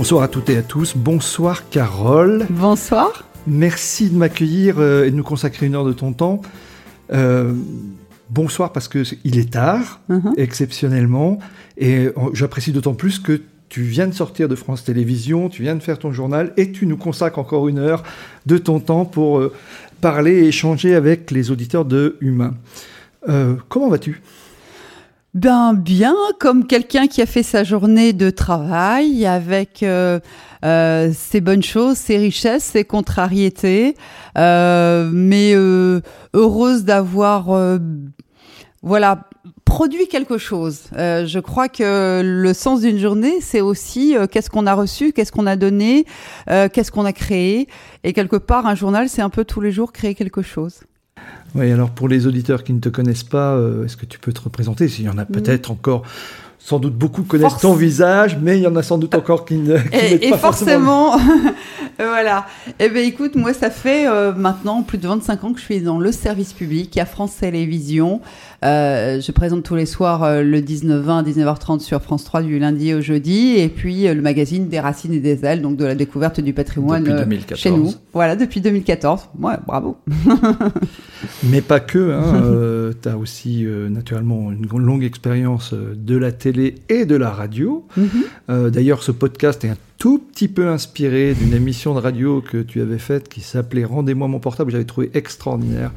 Bonsoir à toutes et à tous. Bonsoir Carole. Bonsoir. Merci de m'accueillir euh, et de nous consacrer une heure de ton temps. Euh, bonsoir parce que il est tard, Mhm. exceptionnellement, et euh, j'apprécie d'autant plus que tu viens de sortir de France Télévisions, tu viens de faire ton journal et tu nous consacres encore une heure de ton temps pour euh, parler et échanger avec les auditeurs de Humain. Euh, comment vas-tu? Ben bien, comme quelqu'un qui a fait sa journée de travail avec euh, euh, ses bonnes choses, ses richesses, ses contrariétés, euh, mais euh, heureuse d'avoir euh, voilà produit quelque chose. Euh, je crois que le sens d'une journée, c'est aussi qu'est-ce qu'on a reçu, qu'est-ce qu'on a donné, qu'est-ce qu'on a créé, et quelque part un journal, c'est un peu tous les jours créer quelque chose. Oui, alors pour les auditeurs qui ne te connaissent pas, euh, est-ce que tu peux te représenter? S'il y en a peut-être encore, sans doute beaucoup connaissent Force. ton visage, mais il y en a sans doute encore qui ne qui Et, et pas forcément. forcément, voilà. Eh ben écoute, moi ça fait euh, maintenant plus de 25 ans que je suis dans le service public à France Télévisions. Euh, je présente tous les soirs euh, le 19-20 à 19h30 sur France 3 du lundi au jeudi, et puis euh, le magazine des racines et des ailes, donc de la découverte du patrimoine Depuis 2014. chez nous. Voilà, depuis 2014. Ouais, bravo. Mais pas que. Hein, tu as aussi euh, naturellement une longue expérience de la télé et de la radio. Mhm. Euh, D'ailleurs, ce podcast est un tout petit peu inspiré d'une émission de radio que tu avais faite qui s'appelait Rendez-moi mon portable. J'avais trouvé extraordinaire.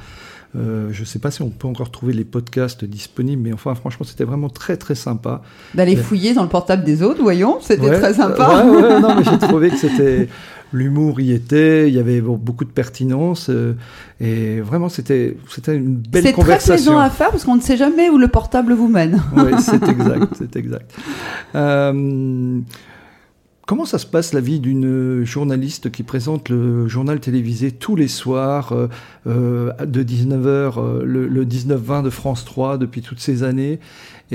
Euh, je ne sais pas si on peut encore trouver les podcasts disponibles, mais enfin, franchement, c'était vraiment très très sympa. D'aller Ouais. fouiller dans le portable des autres, voyons, c'était Ouais, très sympa. euh, ouais, ouais, non, mais j'ai trouvé que c'était l'humour y était, il y avait beaucoup de pertinence euh, et vraiment c'était c'était une belle C'est très conversation. plaisant à faire parce qu'on ne sait jamais où le portable vous mène. Oui, c'est exact, c'est exact. Euh, comment ça se passe la vie d'une journaliste qui présente le journal télévisé tous les soirs euh, euh, de 19h, le, le 19-20 de France 3 depuis toutes ces années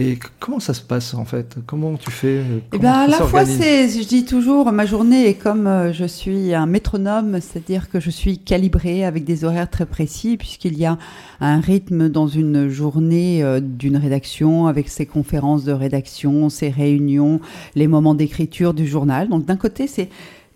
Et comment ça se passe en fait? Comment tu fais euh, Eh ben, à la fois, c'est, je dis toujours, ma journée est comme euh, je suis un métronome, c'est-à-dire que je suis calibrée avec des horaires très précis, puisqu'il y a un rythme dans une journée euh, d'une rédaction, avec ses conférences de rédaction, ses réunions, les moments d'écriture du journal. Donc, d'un côté, c'est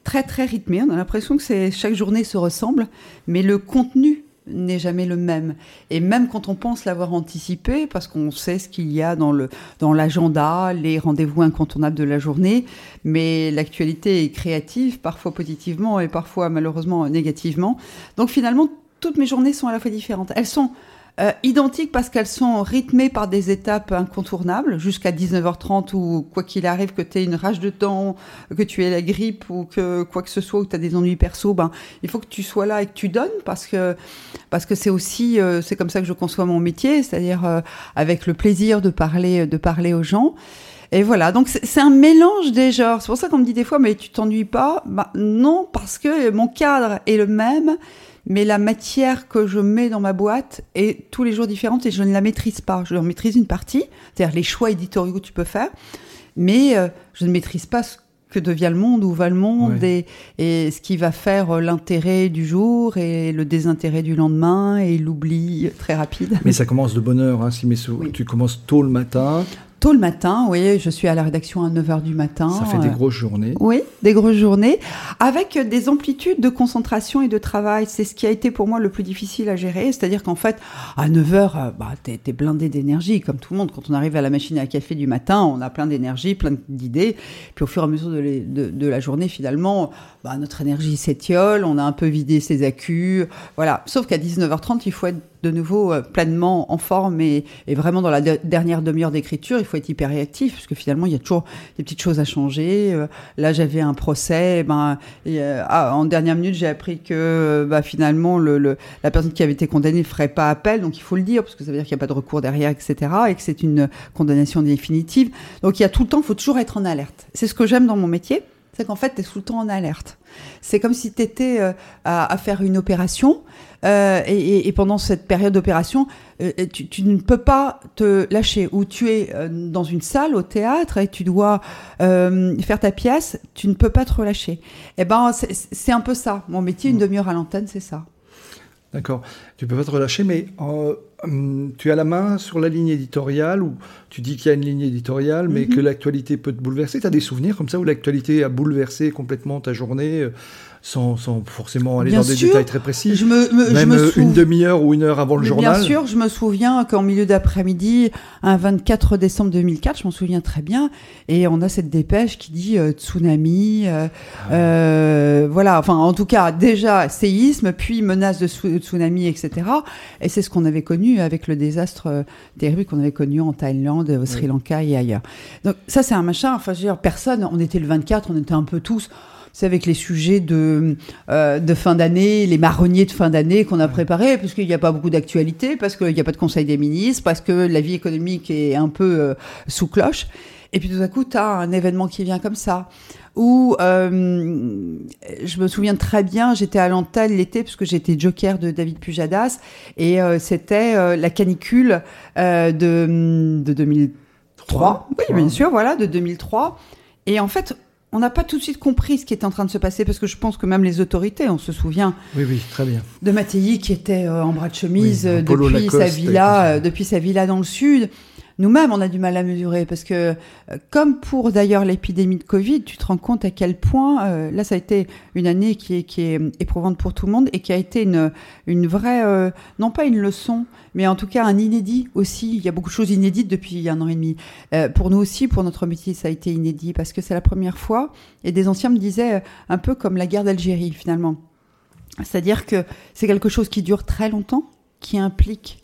très, très rythmé. On a l'impression que c'est, chaque journée se ressemble, mais le contenu n'est jamais le même. Et même quand on pense l'avoir anticipé, parce qu'on sait ce qu'il y a dans le dans l'agenda, les rendez-vous incontournables de la journée, mais l'actualité est créative, parfois positivement et parfois malheureusement négativement. Donc finalement, toutes mes journées sont à la fois différentes. Elles sont euh, identiques parce qu'elles sont rythmées par des étapes incontournables jusqu'à 19h30 ou quoi qu'il arrive que tu aies une rage de temps, que tu aies la grippe ou que quoi que ce soit ou tu as des ennuis perso, ben il faut que tu sois là et que tu donnes parce que parce que c'est aussi euh, c'est comme ça que je conçois mon métier, c'est-à-dire euh, avec le plaisir de parler de parler aux gens. Et voilà, donc c'est c'est un mélange des genres. C'est pour ça qu'on me dit des fois, mais tu t'ennuies pas? Bah, Non, parce que mon cadre est le même, mais la matière que je mets dans ma boîte est tous les jours différente et je ne la maîtrise pas. Je maîtrise une partie, c'est-à-dire les choix éditoriaux que tu peux faire, mais euh, je ne maîtrise pas ce que devient le monde, où va le monde, Ouais. et, et ce qui va faire euh, l'intérêt du jour et le désintérêt du lendemain et l'oubli très rapide. Mais ça commence de bonne heure, hein, si mes sou- Oui. tu commences tôt le matin, Tôt le matin, oui, je suis à la rédaction à 9h du matin. ça fait des euh, grosses journées. Oui, des grosses journées, avec des amplitudes de concentration et de travail. C'est ce qui a été pour moi le plus difficile à gérer. C'est-à-dire qu'en fait, à 9h, bah, t'es es blindé d'énergie, comme tout le monde. Quand on arrive à la machine à café du matin, on a plein d'énergie, plein d'idées. Puis au fur et à mesure de, les- de- de la journée, finalement, bah, notre énergie s'étiole, on a un peu vidé ses accus. Voilà. Sauf qu'à 19h30, il faut être de nouveau euh, pleinement en forme et, vraiment dans la de- dernière demi-heure d'écriture, il faut être hyper réactif parce que finalement il y a toujours des petites choses à changer. Euh, là j'avais un procès, eh ben euh, ah, en dernière minute j'ai appris que bah, finalement le, le- la personne qui avait été condamnée ne ferait pas appel, donc il faut le dire parce que ça veut dire qu'il n'y a pas de recours derrière, etc. et que c'est une condamnation définitive. Donc il y a tout le temps, il faut toujours être en alerte. C'est ce que j'aime dans mon métier, c'est qu'en fait tu es tout le temps en alerte. C'est comme si tu étais à, à faire une opération euh, et, et- pendant cette période d'opération, euh, tu, tu ne peux pas te lâcher. Ou tu es euh, dans une salle au théâtre et tu dois euh, faire ta pièce, tu ne peux pas te relâcher. Eh ben, c'est- c'est un peu ça. Mon métier, une demi-heure à l'antenne, c'est ça. D'accord. Tu peux pas te relâcher, mais euh, hum, tu as la main sur la ligne éditoriale ou tu dis qu'il y a une ligne éditoriale, mais Mhm. que l'actualité peut te bouleverser. Tu as des souvenirs comme ça où l'actualité a bouleversé complètement ta journée euh, sans, sans forcément aller Bien dans des détails très précis Je me, me- je me euh, souv- une demi-heure ou une heure avant le Mais journal Bien sûr, je me souviens qu'en milieu d'après-midi, un 24 décembre 2004, je m'en souviens très bien, et on a cette dépêche qui dit euh, tsunami, euh, Ah. euh, voilà, enfin en tout cas déjà séisme, puis menace de tsu- tsunami, etc. Et c'est ce qu'on avait connu avec le désastre terrible qu'on avait connu en Thaïlande, au Sri. Lanka et ailleurs. Donc ça c'est un machin, enfin je veux dire, personne, on était le 24, on était un peu tous... C'est avec les sujets de, euh, de fin d'année, les marronniers de fin d'année qu'on a préparés, parce qu'il n'y a pas beaucoup d'actualité, parce qu'il n'y a pas de conseil des ministres, parce que la vie économique est un peu euh, sous cloche. Et puis tout à coup, tu as un événement qui vient comme ça. Où euh, je me souviens très bien, j'étais à l'antenne l'été, parce que j'étais joker de David Pujadas, et c'était la canicule de, de 2003. Oui, bien sûr, voilà, de 2003. Et en fait, on n'a pas tout de suite compris ce qui était en train de se passer parce que je pense que même les autorités, on se souvient Oui, oui, très bien. de Mattei qui était euh, en bras de chemise Oui, euh, depuis sa villa, euh, depuis sa villa dans le sud. Nous-mêmes, on a du mal à mesurer parce que, euh, comme pour d'ailleurs l'épidémie de Covid, tu te rends compte à quel point euh, là, ça a été une année qui est, qui est éprouvante pour tout le monde et qui a été une, une vraie, euh, non pas une leçon, mais en tout cas un inédit aussi. Il y a beaucoup de choses inédites depuis un an et demi. Euh, pour nous aussi, pour notre métier, ça a été inédit parce que c'est la première fois. Et des anciens me disaient euh, un peu comme la guerre d'Algérie finalement. C'est-à-dire que c'est quelque chose qui dure très longtemps, qui implique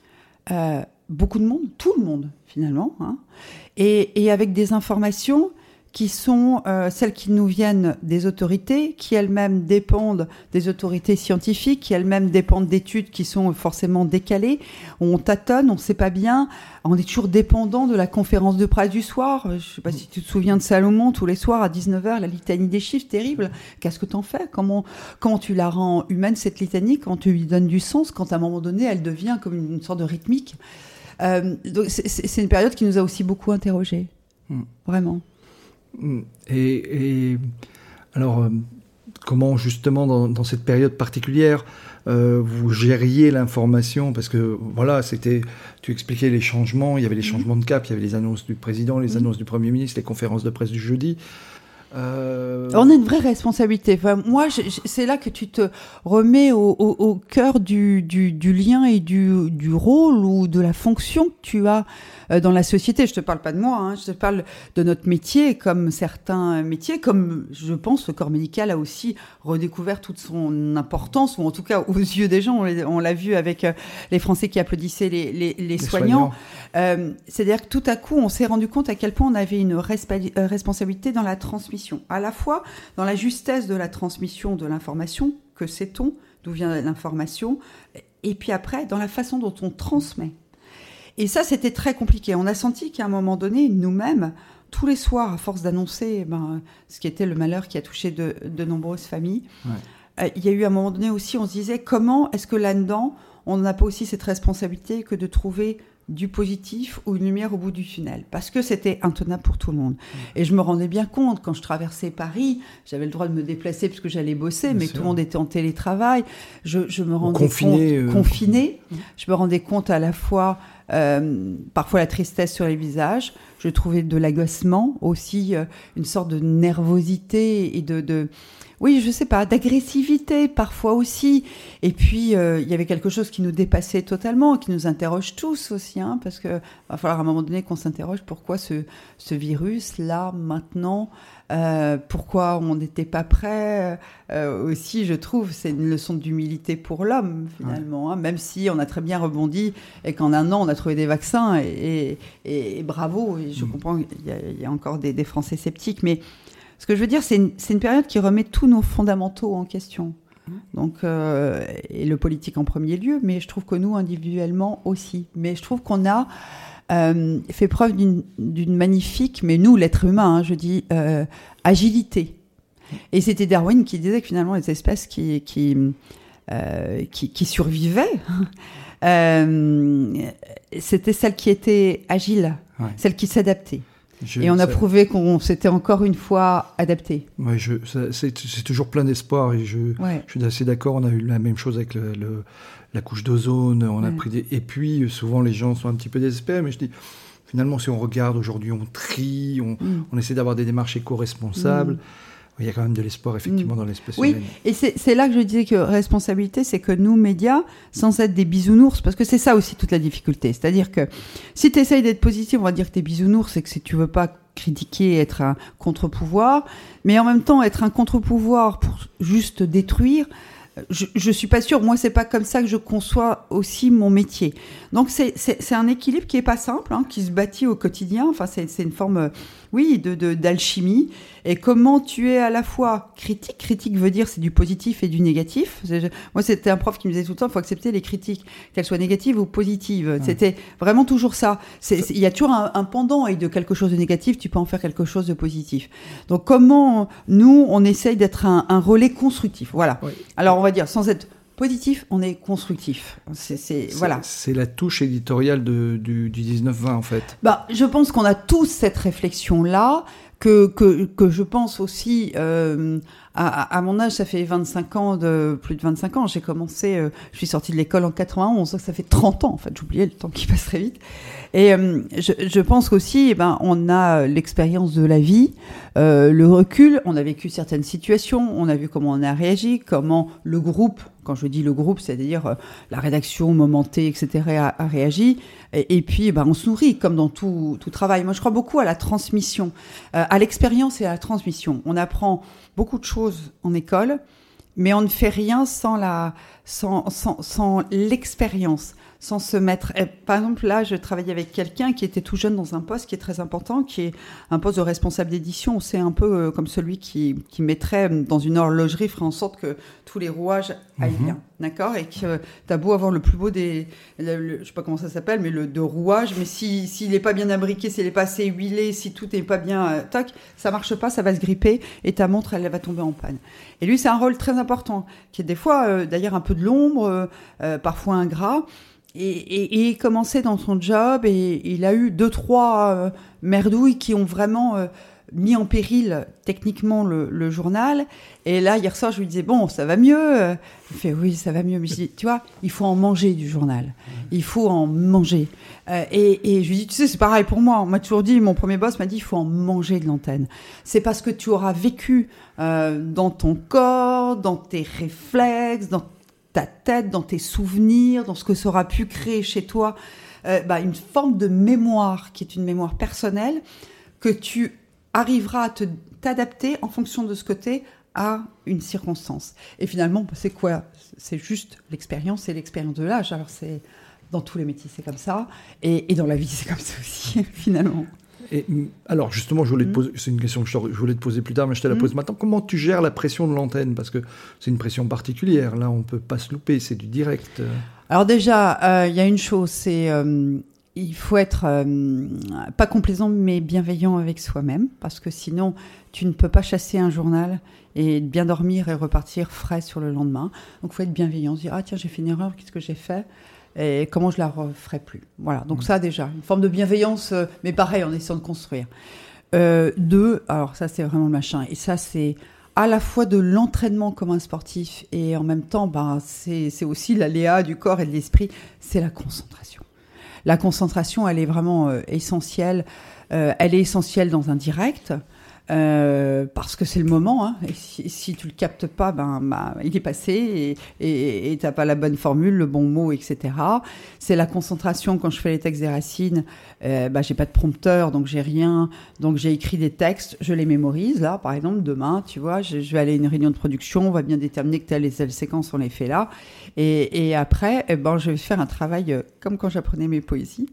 euh, beaucoup de monde, tout le monde finalement, hein, et, et avec des informations qui sont euh, celles qui nous viennent des autorités, qui elles-mêmes dépendent des autorités scientifiques, qui elles-mêmes dépendent d'études qui sont forcément décalées. On tâtonne, on ne sait pas bien, on est toujours dépendant de la conférence de presse du soir. Je ne sais pas si tu te souviens de Salomon, tous les soirs à 19h, la litanie des chiffres, terrible. Qu'est-ce que t'en fais? Comment, comment tu la rends humaine, cette litanie, quand tu lui donnes du sens, quand à un moment donné, elle devient comme une sorte de rythmique euh, donc c'est- une période qui nous a aussi beaucoup interrogés. Hmm. Vraiment. Mm. Et, et alors, euh, comment justement dans, dans cette période particulière euh, vous gériez l'information? Parce que voilà, c'était, tu expliquais les changements, il y avait les changements de cap, il y avait les annonces du président, les annonces du premier ministre, les conférences de presse du jeudi. Euh, On a une vraie responsabilité. Enfin, moi, c'est là que tu te remets au, cœur du, lien et du, rôle ou de la fonction que tu as dans la société. Je te parle pas de moi, hein, je te parle de notre métier, comme certains métiers, comme je pense le corps médical a aussi redécouvert toute son importance, ou en tout cas aux yeux des gens, on l'a- vu avec euh, les Français qui applaudissaient les, les, les les soignants. Euh, C'est-à-dire que tout à coup, on s'est rendu compte à quel point on avait une euh, responsabilité dans la transmission, à la fois dans la justesse de la transmission de l'information, que sait-on, d'où vient l'information, et puis après, dans la façon dont on transmet. Et ça, c'était très compliqué. On a senti qu'à un moment donné, nous-mêmes, tous les soirs, à force d'annoncer eh ben, ce qui était le malheur qui a touché de, de nombreuses familles, Ouais. euh, il y a eu un moment donné aussi, on se disait, comment est-ce que là-dedans, on n'a pas aussi cette responsabilité que de trouver du positif ou une lumière au bout du tunnel? Parce que c'était intenable pour tout le monde. Et je me rendais bien compte quand je traversais Paris, j'avais le droit de me déplacer parce que j'allais bosser, Bien mais sûr. tout le monde était en télétravail. Je, je me rendais confiné, compte euh, confiné. Je me rendais compte à la fois euh, parfois la tristesse sur les visages. Je trouvais de l'agacement aussi, euh, une sorte de nervosité et de, de oui, je sais pas, d'agressivité parfois aussi. Et puis euh, il y avait quelque chose qui nous dépassait totalement, qui nous interroge tous aussi, hein, parce que va falloir à un moment donné qu'on s'interroge pourquoi ce, ce virus là maintenant euh, pourquoi on n'était pas prêt. Euh, aussi, je trouve, c'est une leçon d'humilité pour l'homme, finalement. Hein, même si on a très bien rebondi et qu'en un an, on a trouvé des vaccins, et, bravo, et je mm. comprends qu'il y, a encore des, Français sceptiques, mais ce que je veux dire, c'est une, une, période qui remet tous nos fondamentaux en question. Mm. Donc, euh, et le politique en premier lieu, mais je trouve que nous, individuellement aussi. Mais je trouve qu'on a euh, fait preuve d'une magnifique, mais nous, l'être humain, hein, je dis, euh, agilité. Et c'était Darwin qui disait que finalement, les espèces qui, qui, euh, qui, survivaient, c'était celles qui étaient agiles, celles qui s'adaptaient. et on a prouvé qu'on s'était encore une fois adapté. Ouais, c'est toujours plein d'espoir et je, je, suis assez d'accord. On a eu la même chose avec le la couche d'ozone, on a pris des... Et puis, souvent, les gens sont un petit peu désespérés, mais je dis, finalement, si on regarde aujourd'hui, on trie, on, mm. essaie d'avoir des démarches éco-responsables. Mm. Il y a quand même de l'espoir, effectivement, mm. dans l'espèce oui. et c'est là que je disais que responsabilité, c'est que nous, médias, sans être des bisounours, parce que c'est ça aussi toute la difficulté. C'est-à-dire que si tu essayes d'être positif, on va dire que tu es bisounours, c'est que si tu veux pas critiquer, être un contre-pouvoir, mais en même temps, être un contre-pouvoir pour juste détruire, je, je suis pas sûre. Moi, c'est pas comme ça que je conçois aussi mon métier. Donc, c'est un équilibre qui est pas simple, hein, qui se bâtit au quotidien. Enfin, c'est une forme oui, de d'alchimie. Et comment tu es à la fois critique. Critique veut dire c'est du positif et du négatif. Moi, c'était un prof qui me disait tout le temps, il faut accepter les critiques, qu'elles soient négatives ou positives. C'était vraiment toujours ça. Il y a toujours un, pendant et de quelque chose de négatif, tu peux en faire quelque chose de positif. Donc, comment nous, on essaye d'être un, relais constructif. Voilà. Alors, on va dire, sans être positif, on est constructif. C'est voilà. C'est la touche éditoriale du, du 19-20 en fait. Bah, je pense qu'on a tous cette réflexion là. Que, que, que je pense aussi euh, à, mon âge, ça fait 25 ans, de, plus de 25 ans. J'ai commencé, euh, je suis sortie de l'école en 91, ça fait 30 ans en fait. J'oubliais le temps qui passe très vite. Et euh, je, je, pense qu'aussi, eh ben, on a l'expérience de la vie, euh, le recul. On a vécu certaines situations, on a vu comment on a réagi, comment le groupe, quand je dis le groupe, c'est-à-dire la rédaction momentée, etc., a, réagi. Et, puis, eh ben, on se nourrit comme dans tout, tout, travail. Moi, je crois beaucoup à la transmission, à l'expérience et à la transmission. On apprend beaucoup de choses en école, mais on ne fait rien sans l'expérience sans se mettre. Eh, par exemple, là, je travaillais avec quelqu'un qui était tout jeune dans un poste qui est très important, qui est un poste de responsable d'édition. C'est un peu euh, comme celui qui, qui, mettrait dans une horlogerie, ferait en sorte que tous les rouages aillent mhm. bien. D'accord Et que tu as beau avoir le plus beau des. je sais pas comment ça s'appelle, mais le de rouage, mais s'il si, n'est pas bien imbriqué, s'il n'est pas assez huilé, si tout n'est pas bien. Euh, tac, ça marche pas, ça va se gripper et ta montre, elle, va tomber en panne. Et lui, c'est un rôle très important, qui est des fois, euh, d'ailleurs, un peu de l'ombre, parfois ingrat et, commençait dans son job et il a eu deux, trois euh, merdouilles qui ont vraiment euh, mis en péril techniquement le, journal. Et là, hier soir, je lui disais, bon, ça va mieux. Il fait, oui, ça va mieux. Mais je dis, tu vois, il faut en manger du journal. Il faut en manger. Euh, et, je lui dis, tu sais, c'est pareil pour moi. On m'a toujours dit, mon premier boss m'a dit, il faut en manger de l'antenne. C'est parce que tu auras vécu dans ton corps, dans tes réflexes, dans ta tête, dans tes souvenirs, dans ce que ça aura pu créer chez toi, euh, bah, une forme de mémoire qui est une mémoire personnelle que tu arriveras à t'adapter en fonction de ce côté à une circonstance. Et finalement, bah, c'est quoi? C'est juste l'expérience et l'expérience de l'âge. Alors c'est dans tous les métiers, c'est comme ça, et, et dans la vie, c'est comme ça aussi, finalement. Et, alors justement, je voulais te mm. poser, c'est une question que je, voulais te poser plus tard, mais je te la mm. pose maintenant. Comment tu gères la pression de l'antenne? Parce que c'est une pression particulière. Là, on peut pas se louper, c'est du direct. Alors déjà, euh, il y a une chose, c'est euh, il faut être euh, pas complaisant mais bienveillant avec soi-même, parce que sinon, tu ne peux pas chasser un journal et bien dormir et repartir frais sur le lendemain. Donc, il faut être bienveillant, se dire ah tiens j'ai fait une erreur, qu'est-ce que j'ai fait? Et comment je la referai plus. Voilà, donc mm. ça déjà, une forme de bienveillance, euh, mais pareil, en essayant de construire. Euh, deux, alors ça c'est vraiment le machin, et ça c'est à la fois de l'entraînement comme un sportif, et en même temps, bah, c'est aussi l'aléa du corps et de l'esprit, c'est la concentration. La concentration, elle est vraiment euh, essentielle. elle est essentielle dans un direct, Euh, parce que c'est le moment. Hein, et si, si, tu le captes pas, ben, ben il est passé et tu n'as pas la bonne formule, le bon mot, etc. C'est la concentration quand je fais les textes des racines. Euh, ben, j'ai pas de prompteur, donc j'ai rien. Donc j'ai écrit des textes, je les mémorise. Là, par exemple, demain, tu vois, je, vais aller à une réunion de production, on va bien déterminer que telle et telle séquence on les fait là. Et, et après, eh ben, je vais faire un travail euh, comme quand j'apprenais mes poésies.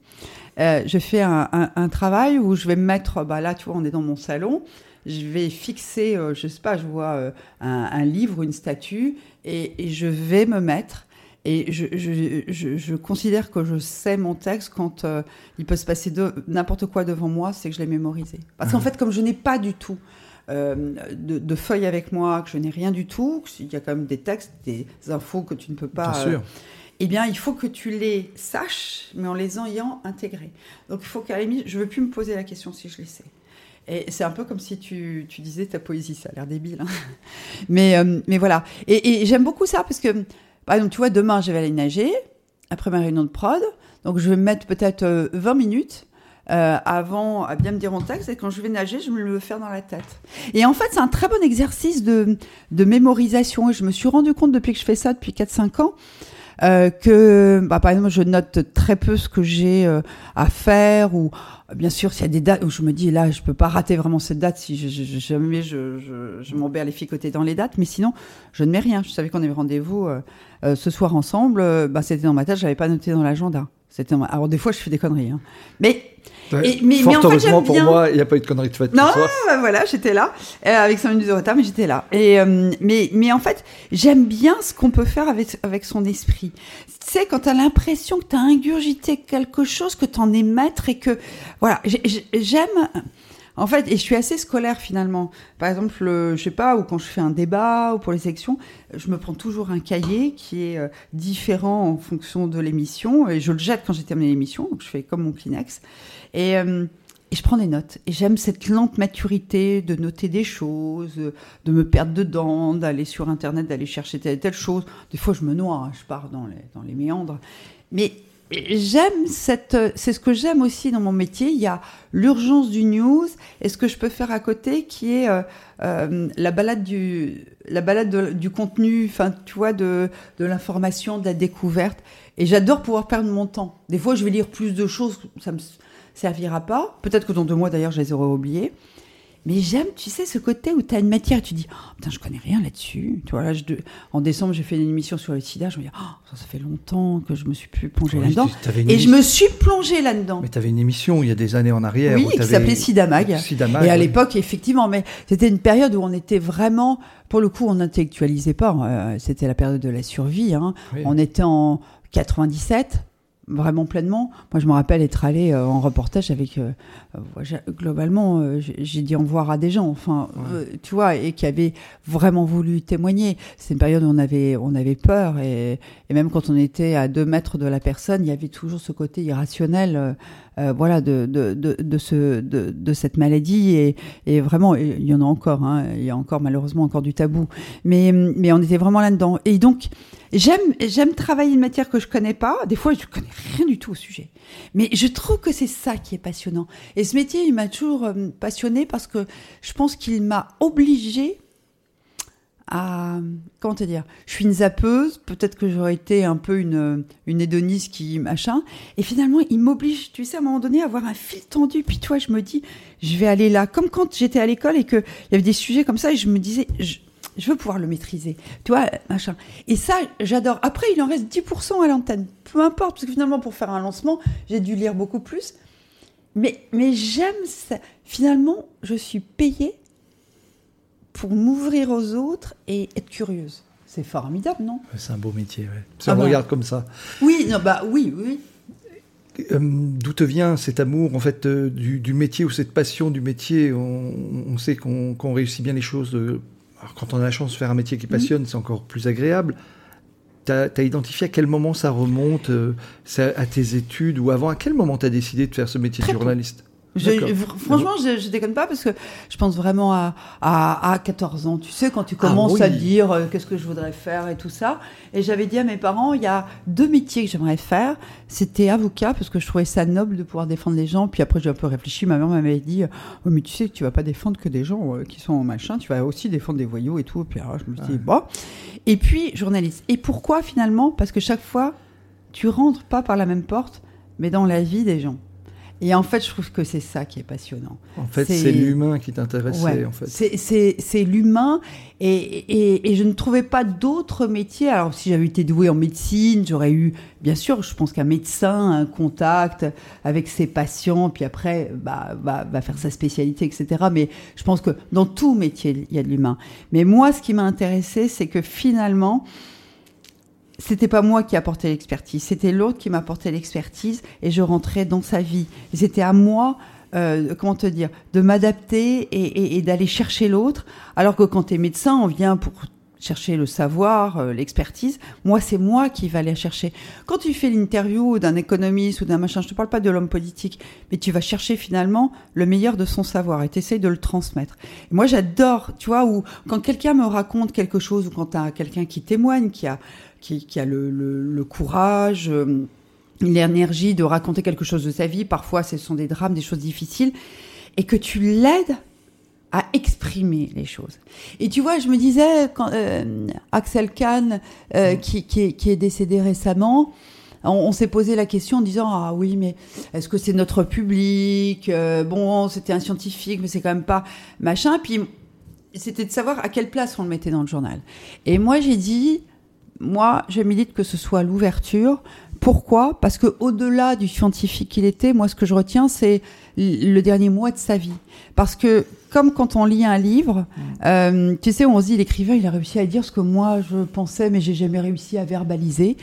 Euh, je fais un, un, un, travail où je vais me mettre, bah là, tu vois, on est dans mon salon je vais fixer, euh, je sais pas, je vois euh, un, livre ou une statue et, je vais me mettre. Et je, je, je, considère que je sais mon texte quand euh, il peut se passer n'importe quoi devant moi, c'est que je l'ai mémorisé. Parce qu'en fait, comme je n'ai pas du tout de, de, feuilles avec moi, que je n'ai rien du tout, il y a quand même des textes, des infos que tu ne peux pas. Bien sûr. Eh bien, il faut que tu les saches, mais en les ayant intégrés. Donc, il faut qu'à la je ne veux plus me poser la question si je les sais. Et c'est un peu comme si tu, disais ta poésie, ça a l'air débile. Hein. mais, euh, mais voilà. Et, j'aime beaucoup ça parce que, par exemple, tu vois, demain, je vais aller nager, après ma réunion de prod. Donc, je vais mettre peut-être 20 euh, minutes euh, avant à bien me dire mon texte. Et quand je vais nager, je me le faire dans la tête. Et en fait, c'est un très bon exercice de, de mémorisation. Et je me suis rendu compte depuis que je fais ça depuis 4-5 ans. Euh, que, bah, par exemple, je note très peu ce que j'ai euh, à faire ou bien sûr s'il y a des dates où je me dis là je peux pas rater vraiment cette date si je, je, jamais je, je, je les ficoter dans les dates. Mais sinon je ne mets rien. Je savais qu'on avait rendez-vous euh, ce soir ensemble. Bah c'était dans ma tête. J'avais pas noté dans l'agenda. C'était alors des fois je fais des conneries hein. mais et, mais, Fort mais heureusement pour moi, il n'y a pas eu de conneries de fête. Non, bah voilà, j'étais là, euh, avec 5 minutes de retard, mais j'étais là. Et, euh, mais, mais en fait, j'aime bien ce qu'on peut faire avec, avec son esprit. Tu sais, quand tu as l'impression que tu as ingurgité quelque chose, que tu en es maître et que. Voilà, j'aime. En fait, et je suis assez scolaire finalement. Par exemple, je sais pas, ou quand je fais un débat ou pour les sections, je me prends toujours un cahier qui est euh, différent en fonction de l'émission et je le jette quand j'ai terminé l'émission. Donc je fais comme mon Kleenex. Et, euh, et je prends des notes. Et j'aime cette lente maturité de noter des choses, de me perdre dedans, d'aller sur Internet, d'aller chercher telle telle chose. Des fois, je me noie, hein, je pars dans les, dans les méandres. Mais j'aime cette, c'est ce que j'aime aussi dans mon métier. Il y a l'urgence du news et ce que je peux faire à côté, qui est euh, euh, la balade du, la balade du contenu, enfin, tu vois, de, de l'information, de la découverte. Et j'adore pouvoir perdre mon temps. Des fois, je vais lire plus de choses, ça me servira pas. Peut-être que dans deux mois, d'ailleurs, je les aurai oubliés. Mais j'aime, tu sais, ce côté où tu as une matière, tu dis, oh, putain, je connais rien là-dessus. Tu vois, là, je, en décembre, j'ai fait une émission sur le sida, je me dis, oh, ça, fait longtemps que je me suis plus plongée là-dedans. Et je me suis plongée là-dedans. Mais tu avais une émission il y a des années en arrière. Oui, qui s'appelait Sidamag. Sidamag. Et à l'époque, effectivement, mais c'était une période où on était vraiment, pour le coup, on n'intellectualisait pas. Euh, c'était la période de la survie. Hein. On était en 97 vraiment pleinement. Moi, je me rappelle être allé euh, en reportage avec, euh, euh, globalement, j'ai dit au revoir à des gens, enfin, tu vois, et qui avaient vraiment voulu témoigner. C'est une période où on avait, on avait peur, et, et, même quand on était à deux mètres de la personne, il y avait toujours ce côté irrationnel euh, voilà, de, de, de, de, ce, de, de cette maladie. Et, et vraiment, il y en a encore, hein, il y a encore malheureusement encore du tabou. Mais, mais on était vraiment là-dedans. Et donc, j'aime, j'aime travailler une matière que je connais pas. Des fois, je connais rien du tout au sujet. Mais je trouve que c'est ça qui est passionnant. Et ce métier, il m'a toujours euh, passionné parce que je pense qu'il m'a obligé à comment te dire je suis une zappeuse peut-être que j'aurais été un peu une une hédoniste qui machin. Et finalement il m'oblige tu sais à un moment donné à avoir un fil tendu. Puis toi je me dis je vais aller là. Comme quand j'étais à l'école et que il y avait des sujets comme ça et je me disais je, veux pouvoir le maîtriser. Tu vois machin. Et ça j'adore. Après il en reste 10% à l'antenne. Peu importe parce que finalement pour faire un lancement j'ai dû lire beaucoup plus. Mais mais j'aime ça. Finalement je suis payée pour m'ouvrir aux autres et être curieuse. C'est formidable, non? C'est un beau métier, ouais. Si on ah bah. regarde comme ça. Oui, non, bah oui, oui. Euh, d'où te vient cet amour en fait euh, du, métier ou cette passion du métier? On, sait qu'on réussit bien les choses. Euh, alors quand on a la chance de faire un métier qui passionne, c'est encore plus agréable. Tu as, identifié à quel moment ça remonte à tes études ou avant À quel moment tu as décidé de faire ce métier de journaliste? Franchement, je, je, déconne pas parce que je pense vraiment à, à, à 14 ans. Tu sais, quand tu commences ah à dire euh, qu'est-ce que je voudrais faire et tout ça. Et j'avais dit à mes parents, il y a deux métiers que j'aimerais faire. C'était avocat parce que je trouvais ça noble de pouvoir défendre les gens. Puis après, j'ai un peu réfléchi. Ma mère m'avait dit, oh, mais tu sais que tu vas pas défendre que des gens euh, qui sont en machin. Tu vas aussi défendre des voyous et tout. Puis alors, je me suis dit, bon. Et puis, journaliste. Et pourquoi finalement? Parce que chaque fois, tu rentres pas par la même porte, mais dans la vie des gens. Et en fait, je trouve que c'est ça qui est passionnant. En fait, c'est l'humain qui t'intéressait. en fait. C'est l'humain. Et, et, et, je ne trouvais pas d'autres métiers. Alors, si j'avais été douée en médecine, j'aurais eu, bien sûr, je pense qu'un médecin, un contact avec ses patients, puis après, bah, bah, va faire sa spécialité, etc. Mais je pense que dans tout métier, il y a de l'humain. Mais moi, ce qui m'a intéressé, c'est que finalement, c'était pas moi qui apportais l'expertise, c'était l'autre qui m'apportait l'expertise et je rentrais dans sa vie. C'était à moi, euh, comment te dire, de m'adapter et, et, d'aller chercher l'autre. Alors que quand tu es médecin, on vient pour chercher le savoir, euh, l'expertise. Moi, c'est moi qui vais aller chercher. Quand tu fais l'interview d'un économiste ou d'un machin, je te parle pas de l'homme politique, mais tu vas chercher finalement le meilleur de son savoir et tu essayes de le transmettre. Et moi, j'adore, tu vois, ou quand quelqu'un me raconte quelque chose ou quand tu as quelqu'un qui témoigne, qui a qui, a le, courage, euh, l'énergie de raconter quelque chose de sa vie. Parfois, ce sont des drames, des choses difficiles, et que tu l'aides à exprimer les choses. Et tu vois, je me disais, quand, euh, Axel Kahn, euh, qui, est, décédé récemment, on, s'est posé la question en disant ah oui mais est-ce que c'est notre public bon c'était un scientifique mais c'est quand même pas machin puis c'était de savoir à quelle place on le mettait dans le journal et moi j'ai dit moi, je milite que ce soit l'ouverture. Pourquoi? Parce que au-delà du scientifique qu'il était, moi, ce que je retiens, c'est le dernier mois de sa vie. Parce que comme quand on lit un livre, mm. euh, tu sais, on se dit l'écrivain, il a réussi à dire ce que moi je pensais, mais j'ai jamais réussi à verbaliser. Et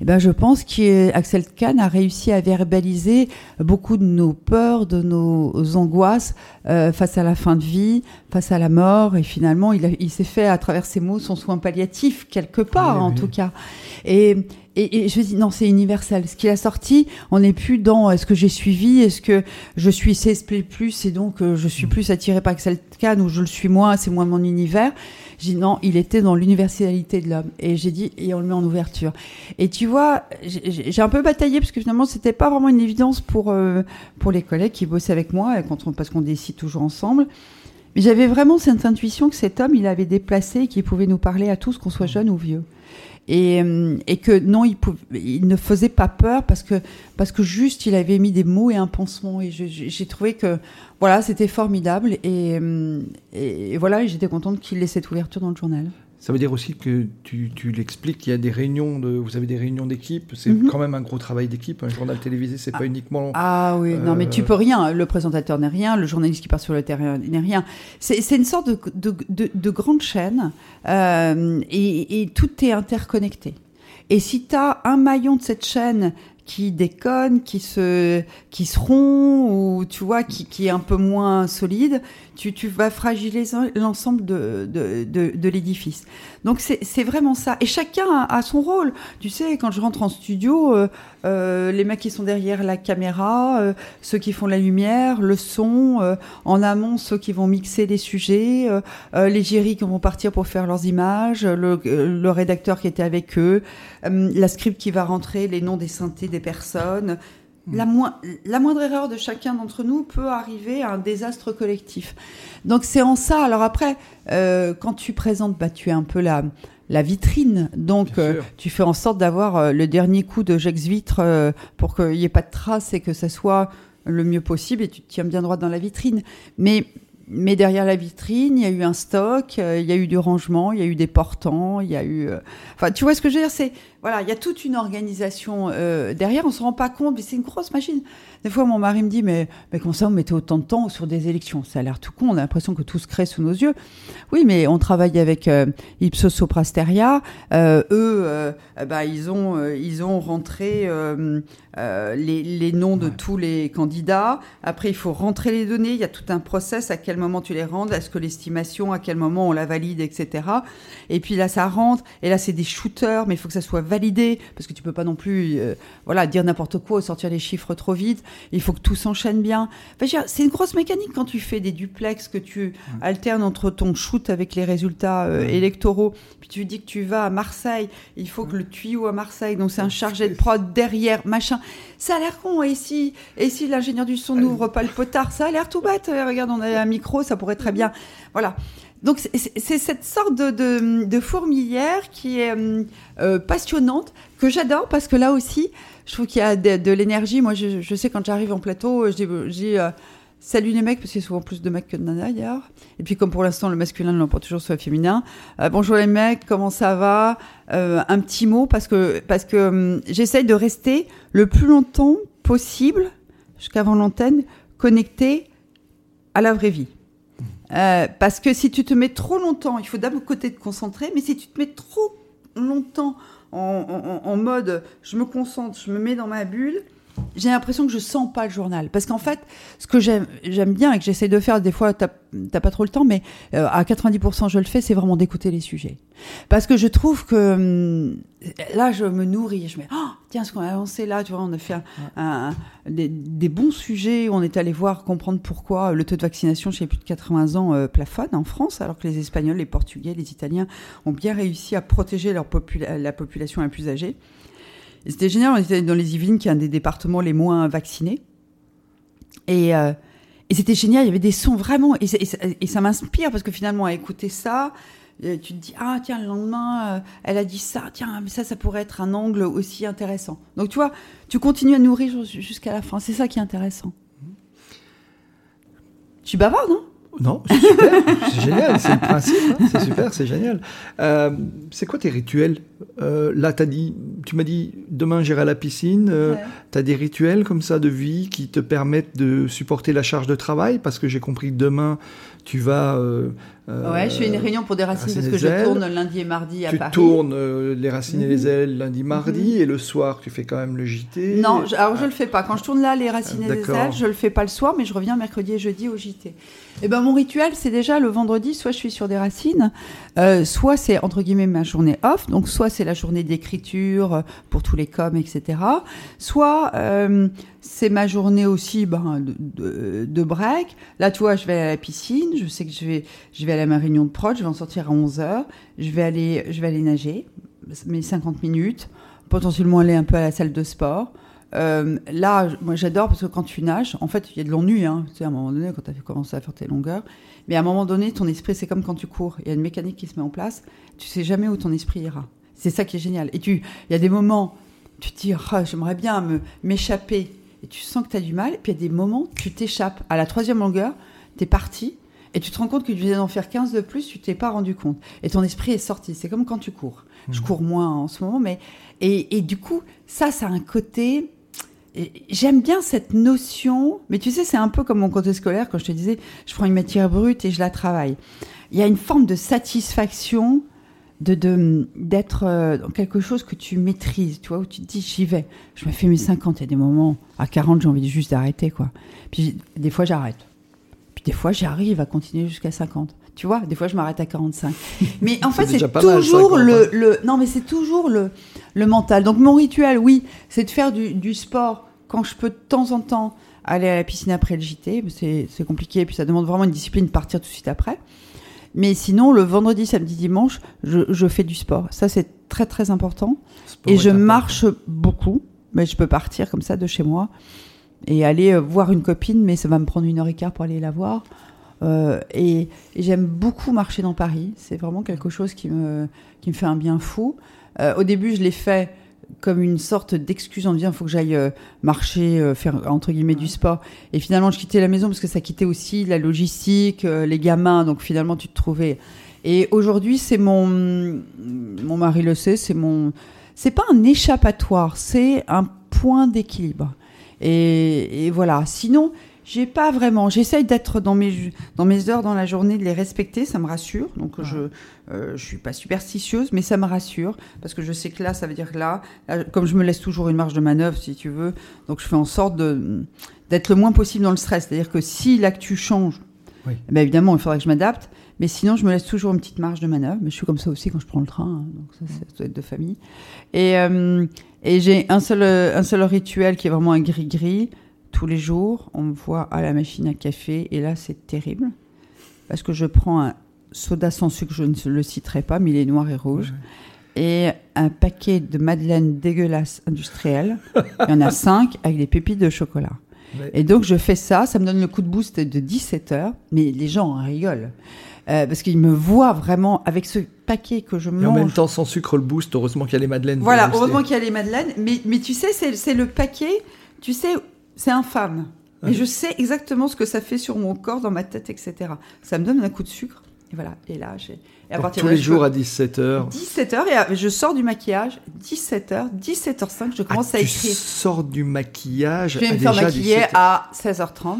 eh ben, je pense qu'Axel Kahn a réussi à verbaliser beaucoup de nos peurs, de nos angoisses euh, face à la fin de vie, face à la mort, et finalement, il, il s'est fait à travers ses mots son soin palliatif quelque part, en tout cas. Et et, je me dis non, c'est universel. Ce qu'il a sorti, on n'est plus dans est-ce que j'ai suivi, est-ce que je suis CSP plus et donc euh, je suis plus attiré par Axel Kahn ou je le suis moins, c'est moins mon univers. J'ai dit non, il était dans l'universalité de l'homme et j'ai dit et on le met en ouverture. Et tu vois, j'ai un peu bataillé parce que finalement c'était pas vraiment une évidence pour euh, pour les collègues qui bossaient avec moi quand on, parce qu'on décide toujours ensemble. Mais j'avais vraiment cette intuition que cet homme, il avait déplacé et qu'il pouvait nous parler à tous, qu'on soit jeune ou vieux et, euh, et que non, il, il, ne faisait pas peur parce que parce que juste il avait mis des mots et un pansement et j'ai trouvé que voilà c'était formidable et, euh, et voilà j'étais contente qu'il ait cette ouverture dans le journal. Ça veut dire aussi que tu, tu l'expliques, il y a des réunions, de, vous avez des réunions d'équipe, c'est mhm. quand même un gros travail d'équipe. Un journal télévisé, c'est pas ah. uniquement. Ah oui, non, mais tu euh, peux rien. Le présentateur n'est rien, le journaliste qui part sur le terrain n'est rien. C'est une sorte de, de, de, de grande chaîne euh, et, et tout est interconnecté. Et si tu as un maillon de cette chaîne qui déconne, qui se, qui se rompt, ou tu vois, qui, qui est un peu moins solide, tu, tu vas fragiliser l'ensemble de, de, de, de l'édifice. Donc c'est vraiment ça. Et chacun a, son rôle. Tu sais, quand je rentre en studio, euh, euh, les mecs qui sont derrière la caméra, euh, ceux qui font la lumière, le son, euh, en amont ceux qui vont mixer les sujets, euh, les gérys qui vont partir pour faire leurs images, le, le rédacteur qui était avec eux, la script qui va rentrer, les noms des synthés des personnes. La, la, moindre erreur de chacun d'entre nous peut arriver à un désastre collectif. Donc c'est en ça. Alors après, euh, quand tu présentes, bah, tu es un peu la, la vitrine. Donc euh, tu fais en sorte d'avoir euh, le dernier coup de Jex Vitre euh, pour qu'il n'y ait pas de traces et que ça soit le mieux possible et tu te tiens bien droit dans la vitrine. Mais mais derrière la vitrine, il y a eu un stock, il y a eu du rangement, il y a eu des portants, il y a eu. Enfin, tu vois ce que je veux dire? C'est voilà, il y a toute une organisation euh, derrière, on se rend pas compte, mais c'est une grosse machine. Des fois, mon mari me dit, mais, mais comment ça, on mettait autant de temps sur des élections? Ça a l'air tout con, on a l'impression que tout se crée sous nos yeux. Oui, mais on travaille avec euh, Ipsos Soprasteria. Euh, eux, euh, bah, ils, ont, euh, ils ont rentré les, les, noms de tous les candidats. Après, il faut rentrer les données. Il y a tout un process à quel quel moment tu les rends, est-ce que l'estimation, à quel moment on la valide, etc. Et puis là, ça rentre, et là, c'est des shooters, mais il faut que ça soit validé, parce que tu peux pas non plus, euh, voilà, dire n'importe quoi ou sortir les chiffres trop vite. Il faut que tout s'enchaîne bien. Enfin, c'est une grosse mécanique quand tu fais des duplex, que tu mmh. alternes entre ton shoot avec les résultats euh, électoraux, puis tu dis que tu vas à Marseille, il faut que le tuyau à Marseille, donc c'est un chargé de prod derrière, machin. Ça a l'air con, et si, et si l'ingénieur du son n'ouvre pas le potard, ça a l'air tout bête. Regarde, on a un micro, ça pourrait très bien. Voilà. Donc c'est cette sorte de, fourmilière qui est euh, euh, passionnante, que j'adore, parce que là aussi, je trouve qu'il y a de, l'énergie. Moi, je, sais quand j'arrive en plateau, je dis, euh, salut les mecs, parce qu'il y a souvent plus de mecs que de nanas d'ailleurs. Et puis comme pour l'instant le masculin l'emporte toujours sur le féminin. bonjour les mecs, comment ça va? Un petit mot, parce que, parce que hum, j'essaye de rester le plus longtemps possible, jusqu'avant l'antenne, connecté à la vraie vie. Euh, parce que si tu te mets trop longtemps, il faut d'un côté te concentrer, mais si tu te mets trop longtemps en, mode je me concentre, je me mets dans ma bulle, j'ai l'impression que je sens pas le journal. Parce qu'en fait, ce que j'aime bien et que j'essaie de faire, des fois, t'as pas trop le temps, mais euh, à 90% je le fais, c'est vraiment d'écouter les sujets. Parce que je trouve que hum, là, je me nourris. Je me dis, oh, tiens, ce qu'on a avancé là, tu vois, on a fait des, bons sujets. On est allé voir, comprendre pourquoi le taux de vaccination chez plus de 80 ans euh, plafonne en France, alors que les Espagnols, les Portugais, les Italiens ont bien réussi à protéger leur la population la plus âgée. C'était génial, on était dans les Yvelines, qui est un des départements les moins vaccinés. Et, euh, et c'était génial, il y avait des sons vraiment, et, et ça, m'inspire parce que finalement, à écouter ça, tu te dis, ah tiens, le lendemain, euh, elle a dit ça, tiens, mais ça, ça pourrait être un angle aussi intéressant. Donc tu vois, tu continues à nourrir jusqu'à la fin, c'est ça qui est intéressant. Tu bavarde, non non, c'est super, c'est génial, c'est le principe, hein, c'est super, c'est génial. Euh, c'est quoi tes rituels? Euh, Là, as dit, tu m'as dit demain j'irai à la piscine. Euh, tu as des rituels comme ça de vie qui te permettent de supporter la charge de travail? Parce que j'ai compris que demain tu vas euh, ouais, je fais une réunion pour des racines parce que je tourne lundi et mardi à tu Paris. Tu tournes euh, les racines et les mhm. ailes lundi, mardi, mhm. et le soir, tu fais quand même le JT. Non, alors je le fais pas. Quand je tourne là les racines et les ailes, je le fais pas le soir, mais je reviens mercredi et jeudi au JT. Et eh ben mon rituel, c'est déjà le vendredi, soit je suis sur des racines, euh, soit c'est entre guillemets ma journée off, donc soit c'est la journée d'écriture pour tous les coms, etc. Soit c'est ma journée aussi ben, de, break. Là, tu vois, je vais à la piscine, je sais que je vais, je vais aller à ma réunion de prod, je vais en sortir à 11h, je vais aller, je vais aller nager, mes 50 minutes, potentiellement aller un peu à la salle de sport. Euh, là, moi j'adore parce que quand tu nages, en fait, il y a de l'ennui, hein, tu sais, à un moment donné, quand tu as commencé à faire tes longueurs. Mais à un moment donné, ton esprit, c'est comme quand tu cours. Il y a une mécanique qui se met en place. Tu sais jamais où ton esprit ira. C'est ça qui est génial. Et tu, il y a des moments, tu te dis, oh, j'aimerais bien m'échapper et tu sens que tu as du mal, et puis il y a des moments, tu t'échappes. À la troisième longueur, tu es parti, et tu te rends compte que tu viens d'en faire 15 de plus, tu t'es pas rendu compte. Et ton esprit est sorti. C'est comme quand tu cours. Je mmh. cours moins en ce moment, mais. Et, et du coup, ça, ça a un côté. J'aime bien cette notion, mais tu sais, c'est un peu comme mon côté scolaire, quand je te disais, je prends une matière brute et je la travaille. Il y a une forme de satisfaction de d'être euh, dans quelque chose que tu maîtrises, tu vois, où tu te dis j'y vais. Je me fais mes 50, il y a des moments à 40, j'ai envie juste d'arrêter quoi. Puis des fois j'arrête. Puis des fois j'arrive à continuer jusqu'à 50. Tu vois, des fois je m'arrête à 45. Mais en fait, c'est toujours le, hein. le, non mais c'est toujours le le mental. Donc mon rituel, oui, c'est de faire du, du sport quand je peux de temps en temps aller à la piscine après le JT, c'est compliqué, puis ça demande vraiment une discipline de partir tout de suite après. Mais sinon, le vendredi, samedi, dimanche, je, fais du sport. Ça, c'est très, très important. et je marche beaucoup. Mais je peux partir comme ça de chez moi et aller euh, voir une copine, mais ça va me prendre une heure et quart pour aller la voir. Euh, et, j'aime beaucoup marcher dans Paris. C'est vraiment quelque chose qui me, qui me fait un bien fou. Euh, au début, je l'ai fait comme une sorte d'excuse en disant il faut que j'aille euh, marcher, euh, faire entre guillemets du sport. Et finalement, je quittais la maison parce que ça quittait aussi la logistique, euh, les gamins. Donc finalement, tu te trouvais. Et aujourd'hui, c'est mon mon mari le sait, c'est mon c'est pas un échappatoire, c'est un point d'équilibre. Et, et, voilà. Sinon, j'ai pas vraiment. J'essaye d'être dans mes dans mes heures dans la journée, de les respecter, ça me rassure. Donc je euh, je suis pas superstitieuse, mais ça me rassure parce que je sais que là, ça veut dire que là, comme je me laisse toujours une marge de manœuvre, si tu veux, donc je fais en sorte de d'être le moins possible dans le stress. C'est-à-dire que si l'actu change, Ben évidemment, il faudrait que je m'adapte. Mais sinon, je me laisse toujours une petite marge de manœuvre. Mais je suis comme ça aussi quand je prends le train. Hein. donc ça, ça doit être de famille. Et, euh, et j'ai un seul, un seul rituel qui est vraiment un gris-gris. Tous les jours, on me voit à la machine à café. Et là, c'est terrible. Parce que je prends un soda sans sucre, je ne le citerai pas, mais il est noir et rouge. Et un paquet de madeleines dégueulasses industrielles. il y en a cinq avec des pépites de chocolat. Et donc, je fais ça. Ça me donne le coup de boost de 17 heures. Mais les gens en rigolent. Euh, parce qu'ils me voient vraiment avec ce paquet que je mange. Et en même temps, sans sucre, le boost, heureusement qu'il y a les madeleines. Voilà, heureusement qu'il y a les madeleines. Mais, mais tu sais, c'est le paquet, tu sais, c'est infâme. Mais je sais exactement ce que ça fait sur mon corps, dans ma tête, etc. Ça me donne un coup de sucre. Et voilà. Et là, j'ai. Et à partir tous les jours à 17h. 17h, et je sors du maquillage, 17h, 17h05, je commence ah, à écrire. Tu sors du maquillage Je vais me faire maquiller à 16h30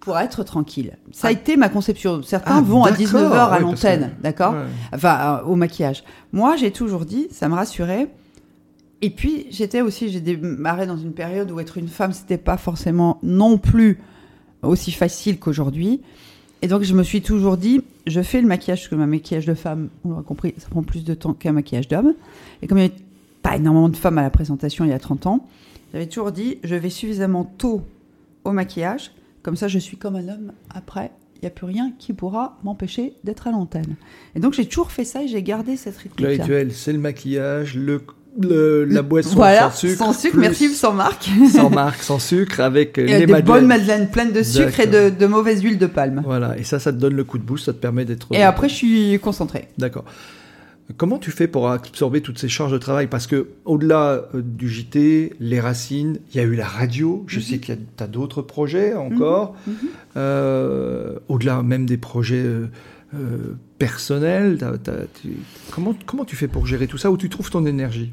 pour être tranquille. Ça a ah. été ma conception. Certains ah, vont à 19h à l'antenne, d'accord Enfin, euh, au maquillage. Moi, j'ai toujours dit, ça me rassurait. Et puis, j'étais aussi, j'ai démarré dans une période où être une femme, c'était pas forcément non plus aussi facile qu'aujourd'hui. Et donc, je me suis toujours dit, je fais le maquillage, parce que ma maquillage de femme, on a compris, ça prend plus de temps qu'un maquillage d'homme. Et comme il n'y avait pas énormément de femmes à la présentation il y a 30 ans, j'avais toujours dit, je vais suffisamment tôt au maquillage comme ça, je suis comme un homme. Après, il n'y a plus rien qui pourra m'empêcher d'être à l'antenne. Et donc, j'ai toujours fait ça et j'ai gardé cette rythme. Le c'est le maquillage, le, la boisson sans sucre. Sans sucre, merci, sans marque. sans marque, sans sucre, avec et les des bonnes madeleines pleines de sucre et de, de, mauvaise huile de palme. Voilà, et ça, ça te donne le coup de boost, ça te permet d'être. Et après, je suis concentré. D'accord. Comment tu fais pour absorber toutes ces charges de travail? Parce que au-delà euh, du JT, les racines, il y a eu la radio. Je mhm. sais qu'il y a d'autres projets encore. Mhm. Mhm. Euh, au-delà même des projets euh, personnels. comment, comment tu fais pour gérer tout ça? Où tu trouves ton énergie?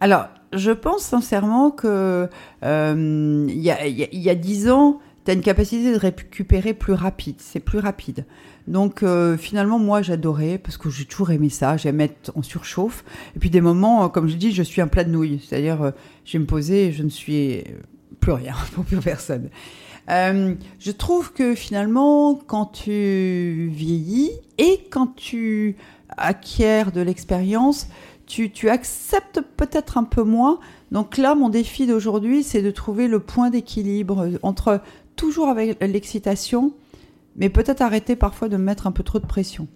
Alors, je pense sincèrement que il y, a, dix ans, tu as une capacité de récupérer plus rapide. C'est plus rapide. Donc euh, finalement, moi, j'adorais parce que j'ai toujours aimé ça. J'aime être en surchauffe. Et puis des moments, euh, comme je dis, je suis un plat de nouilles. C'est-à-dire, euh, je vais me poser et je ne suis plus rien pour plus personne. Je trouve que finalement, quand tu vieillis et quand tu acquiers de l'expérience, tu, tu acceptes peut-être un peu moins. Donc là, mon défi d'aujourd'hui, c'est de trouver le point d'équilibre entre toujours avec l'excitation, mais peut-être arrêter parfois de me mettre un peu trop de pression.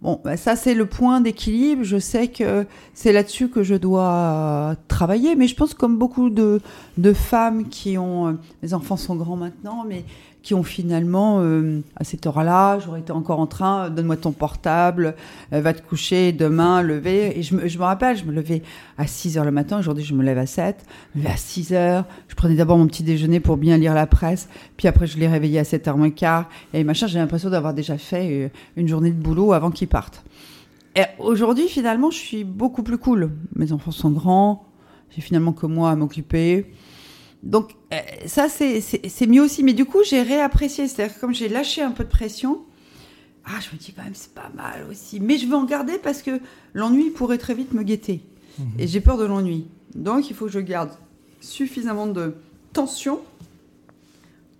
Bon, bah, ça c'est le point d'équilibre. Je sais que c'est là-dessus que je dois travailler, mais je pense comme beaucoup de, de femmes qui ont, euh, enfants sont grands maintenant, mais qui ont finalement, euh, à cette heure-là, j'aurais été encore en train, euh, donne-moi ton portable, euh, va te coucher demain, lever. Et je me, je me rappelle, je me levais à 6 heures le matin, aujourd'hui je me lève à 7, je me à 6 heures, je prenais d'abord mon petit déjeuner pour bien lire la presse, puis après je les réveillais à 7 h moins quart, et machin, j'ai l'impression d'avoir déjà fait une journée de boulot avant qu'ils partent. Et aujourd'hui, finalement, je suis beaucoup plus cool. Mes enfants sont grands, j'ai finalement que moi à m'occuper. Donc euh, ça, c'est mieux aussi. Mais du coup, j'ai réapprécié. C'est-à-dire comme j'ai lâché un peu de pression, ah, je me dis quand même, c'est pas mal aussi. Mais je veux en garder parce que l'ennui pourrait très vite me guetter. Mhm. Et j'ai peur de l'ennui. Donc il faut que je garde suffisamment de tension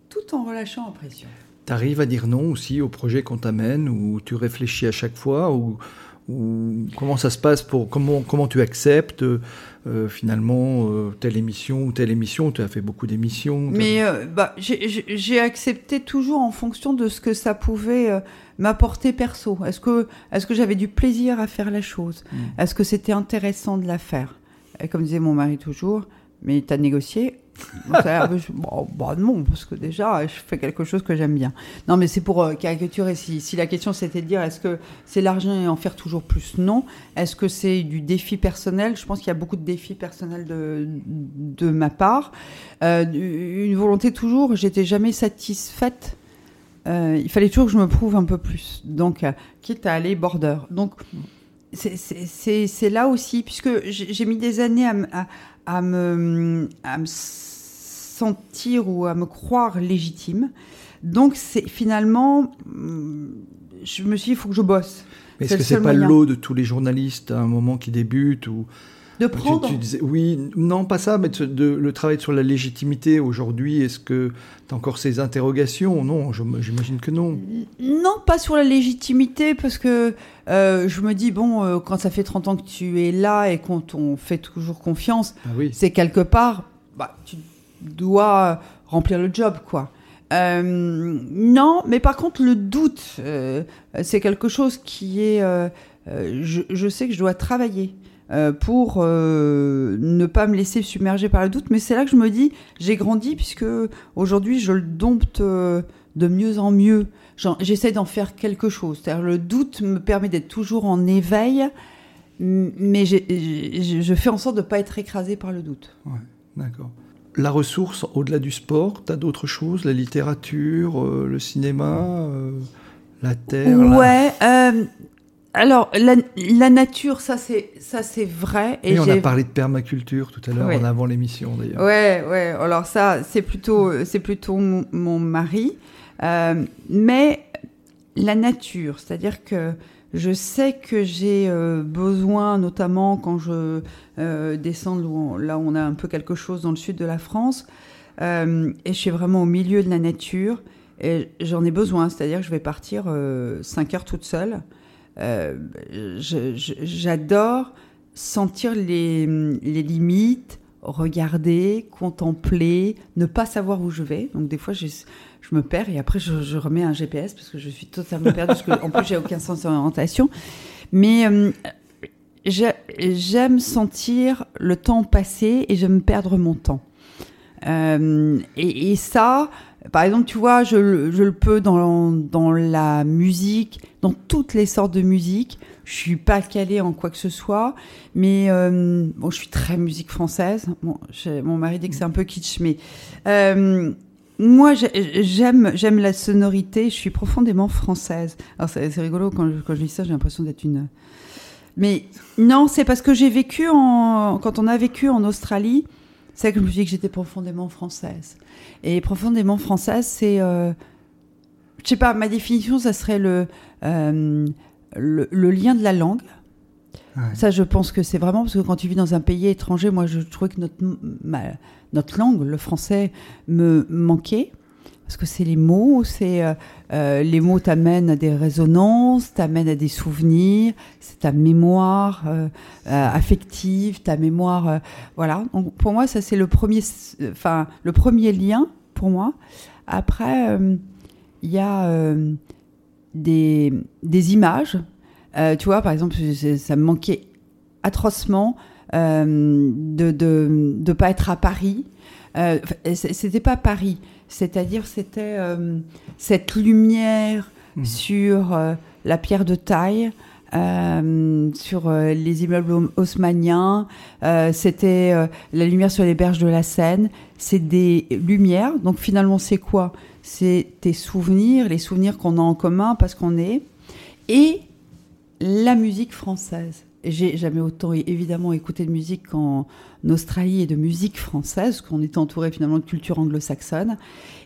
tout en relâchant en pression. Tu arrives à dire non aussi au projet qu'on t'amène ou tu réfléchis à chaque fois ou, comment ça se passe pour comment comment tu acceptes euh, finalement euh, telle émission ou telle émission Tu as fait beaucoup d'émissions. Mais euh, bah, j'ai accepté toujours en fonction de ce que ça pouvait m'apporter perso. Est-ce que, est -ce que j'avais du plaisir à faire la chose? Mm. Est-ce que c'était intéressant de la faire? Et comme disait mon mari toujours, mais tu as négocié bon, bah non, parce que déjà, je fais quelque chose que j'aime bien. Non, mais c'est pour euh, caricaturer. Si, si, la question c'était de dire est-ce que c'est l'argent et en faire toujours plus? Non. Est-ce que c'est du défi personnel? Je pense qu'il y a beaucoup de défis personnels de, de ma part. Euh, une volonté toujours, j'étais jamais satisfaite. Euh, il fallait toujours que je me prouve un peu plus. Donc, quitte à aller border. Donc, c'est là aussi, puisque j'ai mis des années à, à, à me, à me sentir ou à me croire légitime. Donc c'est finalement, je me suis dit, il faut que je bosse. Mais est-ce que c'est pas l'eau de tous les journalistes à un moment qui débutent ou de prendre. oui, non, pas ça, mais de, le travail sur la légitimité aujourd'hui. Est-ce que tu as encore ces interrogations? Non, j'imagine que non. Non, pas sur la légitimité, parce que euh, je me dis, bon, euh, quand ça fait 30 ans que tu es là et qu'on t'on fait toujours confiance, ah c'est quelque part, bah, tu dois remplir le job, quoi. Euh, non, mais par contre, le doute, c'est quelque chose qui est. Je, je, sais que je dois travailler. Euh, pour euh, ne pas me laisser submerger par le doute. Mais c'est là que je me dis, j'ai grandi puisque aujourd'hui je le dompte euh, de mieux en mieux. J'essaie d'en faire quelque chose. C'est-à-dire le doute me permet d'être toujours en éveil, mais je fais en sorte de ne pas être écrasé par le doute. Ouais, d'accord. La ressource, au-delà du sport, tu as d'autres choses? La littérature, le cinéma, la terre Ouais, alors, la, nature, ça c'est ça c'est vrai. Et, on a parlé de permaculture tout à l'heure en avant l'émission d'ailleurs. Ouais, ouais. Alors ça, c'est plutôt c'est plutôt mon, mari. Euh, mais la nature, c'est-à-dire que je sais que j'ai euh, besoin, notamment quand je euh, descends là où on a un peu quelque chose dans le sud de la France, et je suis vraiment au milieu de la nature, et j'en ai besoin, c'est-à-dire que je vais partir 5 heures toute seule. Euh, j'adore sentir les, limites, regarder, contempler, ne pas savoir où je vais. Donc des fois, je, me perds et après, je, remets un GPS parce que je suis totalement perdue, parce que, en plus, j'ai aucun sens d'orientation. Mais euh, j'aime sentir le temps passer et j'aime perdre mon temps. Euh, et, ça, par exemple, tu vois, je, le peux dans, la musique, dans toutes les sortes de musique. Je suis pas calée en quoi que ce soit, mais euh, bon, je suis très musique française. Mon mari dit que c'est un peu kitsch, mais euh, moi, j'aime la sonorité. Je suis profondément française. C'est rigolo quand je, quand je dis ça, j'ai l'impression d'être une. Mais non, c'est parce que j'ai vécu en quand on a vécu en Australie c'est que je me suis dit que j'étais profondément française. Et profondément française, c'est, euh, je sais pas, ma définition, ça serait le, euh, le, lien de la langue. Ça, je pense que c'est vraiment parce que quand tu vis dans un pays étranger, moi, je trouvais que notre, notre langue, le français, me manquait parce que c'est les mots, c'est euh, euh, les mots t'amènent à des résonances, t'amènent à des souvenirs, c'est ta mémoire euh, affective, ta mémoire, voilà. Donc pour moi, ça c'est le premier, enfin le premier lien pour moi. Après, il y a des, des images. tu vois, par exemple, ça me manquait atrocement de, de de pas être à Paris. C'était pas Paris c'est-à-dire c'était euh, cette lumière mmh. sur euh, la pierre de taille, euh, sur les immeubles haussmanniens, c'était la lumière sur les berges de la Seine. C'est des lumières. Donc finalement, c'est quoi? C'est tes souvenirs, les souvenirs qu'on a en commun parce qu'on est, et la musique française. J'ai jamais autant évidemment écouté de musique qu'en Australie et de musique française, qu'on était entouré finalement de culture anglo-saxonne.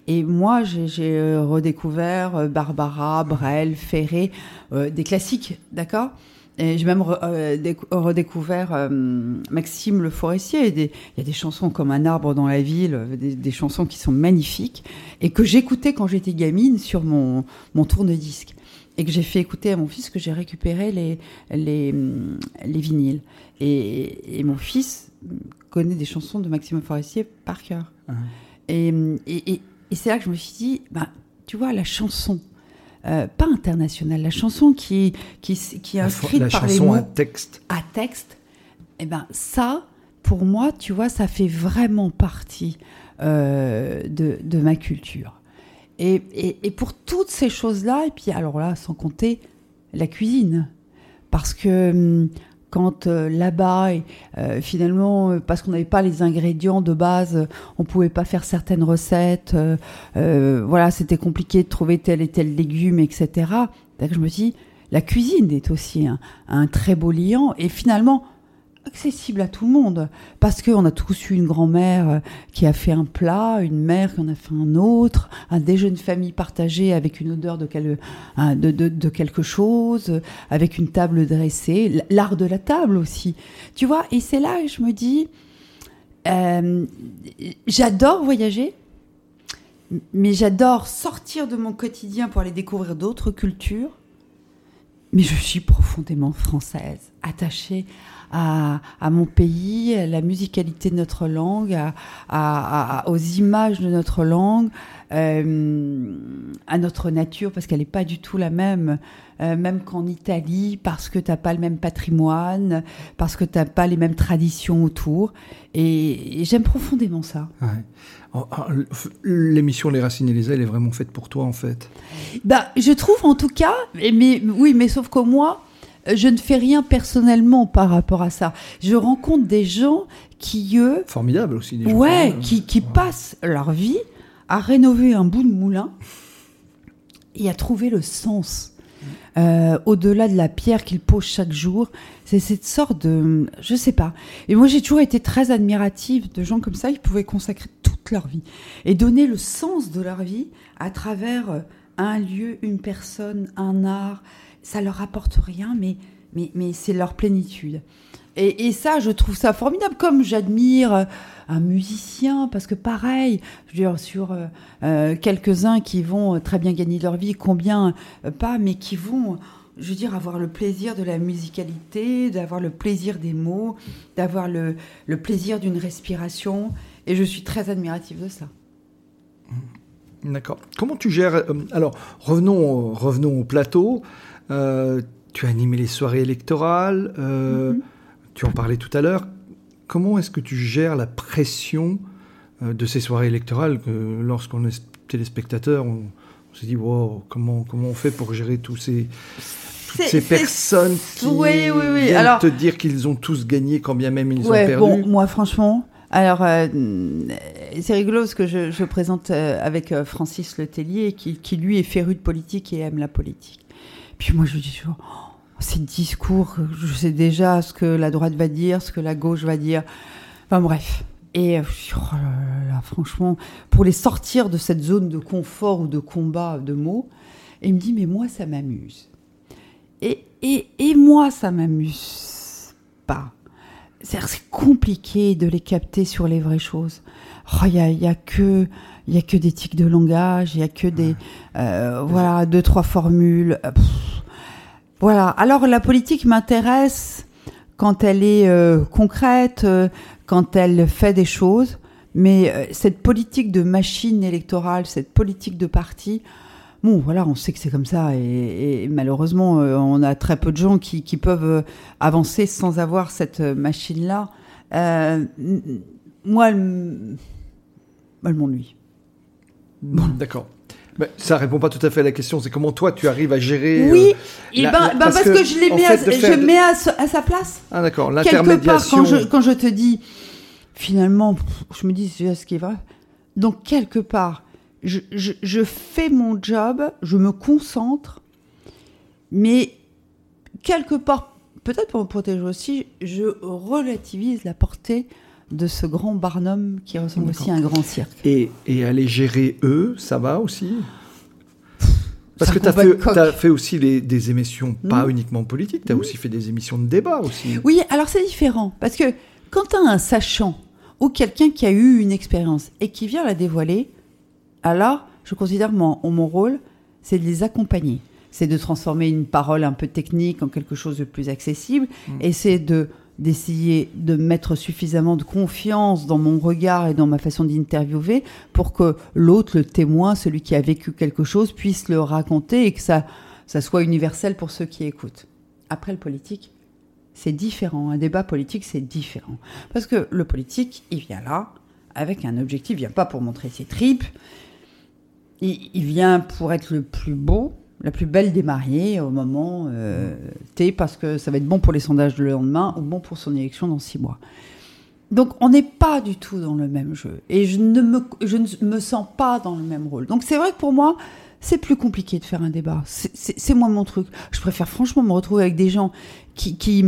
Et moi, j'ai euh, redécouvert euh, Barbara, Brel, Ferré, euh, des classiques, d'accord? Et j'ai même redécouvert Maxime Le Forestier. Il y a des chansons comme Un arbre dans la ville, des, chansons qui sont magnifiques et que j'écoutais quand j'étais gamine sur mon, mon tourne-disque et que j'ai fait écouter à mon fils que j'ai récupéré les, les, les vinyles. Et, et, mon fils connaît des chansons de Maxime Forestier par cœur. Uh-huh. Et, et, et c'est là que je me suis dit, bah, tu vois, la chanson, euh, pas internationale, la chanson qui, qui, qui est inscrite par les mots. à texte. À texte, et eh ben ça, pour moi, tu vois, ça fait vraiment partie euh, de, de ma culture. Et, pour toutes ces choses-là, et puis alors là, sans compter la cuisine. Parce que hum, quand euh, là-bas, euh, finalement, euh, parce qu'on n'avait pas les ingrédients de base, on pouvait pas faire certaines recettes. voilà, c'était compliqué de trouver tel et tel légume, etc. Donc je me dis, la cuisine est aussi un, un très beau liant. Et finalement, accessible à tout le monde. Parce qu'on a tous eu une grand-mère euh, qui a fait un plat, une mère qui en a fait un autre, un déjeuner de famille partagé avec une odeur de, quelque chose, avec une table dressée, l'art de la table aussi. Tu vois, et c'est là que je me dis, euh, j'adore voyager, mais j'adore sortir de mon quotidien pour aller découvrir d'autres cultures. Mais je suis profondément française, attachée à, mon pays, à la musicalité de notre langue, à, aux images de notre langue, euh, à notre nature, parce qu'elle n'est pas du tout la même, euh, même qu'en Italie, parce que tu n'as pas le même patrimoine, parce que tu n'as pas les mêmes traditions autour. Et, j'aime profondément ça. L'émission Les Racines et les Ailes est vraiment faite pour toi, en fait? Bah, je trouve en tout cas, mais, oui, mais sauf que moi, je ne fais rien personnellement par rapport à ça. Je rencontre des gens qui, eux. Formidable aussi, des gens. Ouais, qui, qui passent leur vie à rénover un bout de moulin et à trouver le sens. Euh, au-delà de la pierre qu'ils posent chaque jour, c'est cette sorte de, je sais pas. Et moi, j'ai toujours été très admirative de gens comme ça. Ils pouvaient consacrer toute leur vie et donner le sens de leur vie à travers un lieu, une personne, un art, ça leur apporte rien, mais, mais, mais c'est leur plénitude. Et, et, ça, je trouve ça formidable, comme j'admire un musicien, parce que pareil, je veux dire, sur euh, euh, quelques-uns qui vont très bien gagner leur vie, combien euh, pas, mais qui vont, je veux dire, avoir le plaisir de la musicalité, d'avoir le plaisir des mots, d'avoir le, le, plaisir d'une respiration, et je suis très admirative de ça. D'accord. Comment tu gères Alors, revenons, revenons au plateau. Euh, tu as animé les soirées électorales, euh, mhm. tu en parlais tout à l'heure. Comment est-ce que tu gères la pression euh, de ces soirées électorales que lorsqu'on est téléspectateur, on, s'est dit wow, comment, comment on fait pour gérer tous ces, toutes ces personnes qui viennent Alors, te dire qu'ils ont tous gagné quand bien même ils ont perdu? bon, Moi, franchement, alors, c'est rigolo parce que je, présente avec Francis Letellier, qui, qui, lui est féru de politique et aime la politique. Puis moi, je dis toujours, oh, ces discours, je sais déjà ce que la droite va dire, ce que la gauche va dire. Enfin bref. Et euh, oh là franchement, pour les sortir de cette zone de confort ou de combat de mots, il me dit, mais moi, ça m'amuse. Et, et, et moi, ça m'amuse pas. C'est compliqué de les capter sur les vraies choses. Oh, il n'y y a que il y a que des tics de langage, il y a que des euh, voilà deux trois formules. Euh, voilà. Alors la politique m'intéresse quand elle est euh, concrète, quand elle fait des choses. Mais cette politique de machine électorale, cette politique de parti, bon, voilà, on sait que c'est comme ça. Et, malheureusement, on a très peu de gens qui, qui peuvent avancer sans avoir cette machine-là. moi, elle, elle m'ennuie. D'accord. Ça ça répond pas tout à fait à la question. C'est comment toi tu arrives à gérer. Oui, euh, eh ben, ben, parce, que, je, les mets, à, je mets à, sa place. Ah d'accord, l'intermédiation. Quand je, quand je te dis, finalement, je me dis c'est ce qui est vrai. Donc quelque part, je, je, je, fais mon job, je me concentre, mais quelque part, peut-être pour me protéger aussi, je relativise la portée de ce grand Barnum qui ressemble aussi à un grand cirque. Et, et aller gérer eux, ça va aussi? Parce que tu as, fait, as fait aussi des émissions pas hmm. uniquement politiques, tu as hmm. aussi fait des émissions de débat aussi. Oui, alors c'est différent. Parce que quand tu as un sachant ou quelqu'un qui a eu une expérience et qui vient la dévoiler, alors je considère mon, mon rôle, c'est de les accompagner. C'est de transformer une parole un peu technique en quelque chose de plus accessible. Hmm. Et c'est de d'essayer de mettre suffisamment de confiance dans mon regard et dans ma façon d'interviewer pour que l'autre, le témoin, celui qui a vécu quelque chose, puisse le raconter et que ça, ça soit universel pour ceux qui écoutent. Après le politique, c'est différent. Un débat politique, c'est différent. Parce que le politique, il vient là avec un objectif, il vient pas pour montrer ses tripes, il vient pour être le plus beau, la plus belle des mariées au moment euh, T, parce que ça va être bon pour les sondages le lendemain ou bon pour son élection dans six mois. Donc on n'est pas du tout dans le même jeu et je ne, me, je ne me sens pas dans le même rôle. Donc c'est vrai que pour moi, c'est plus compliqué de faire un débat. C'est moi mon truc. Je préfère franchement me retrouver avec des gens qui, qui,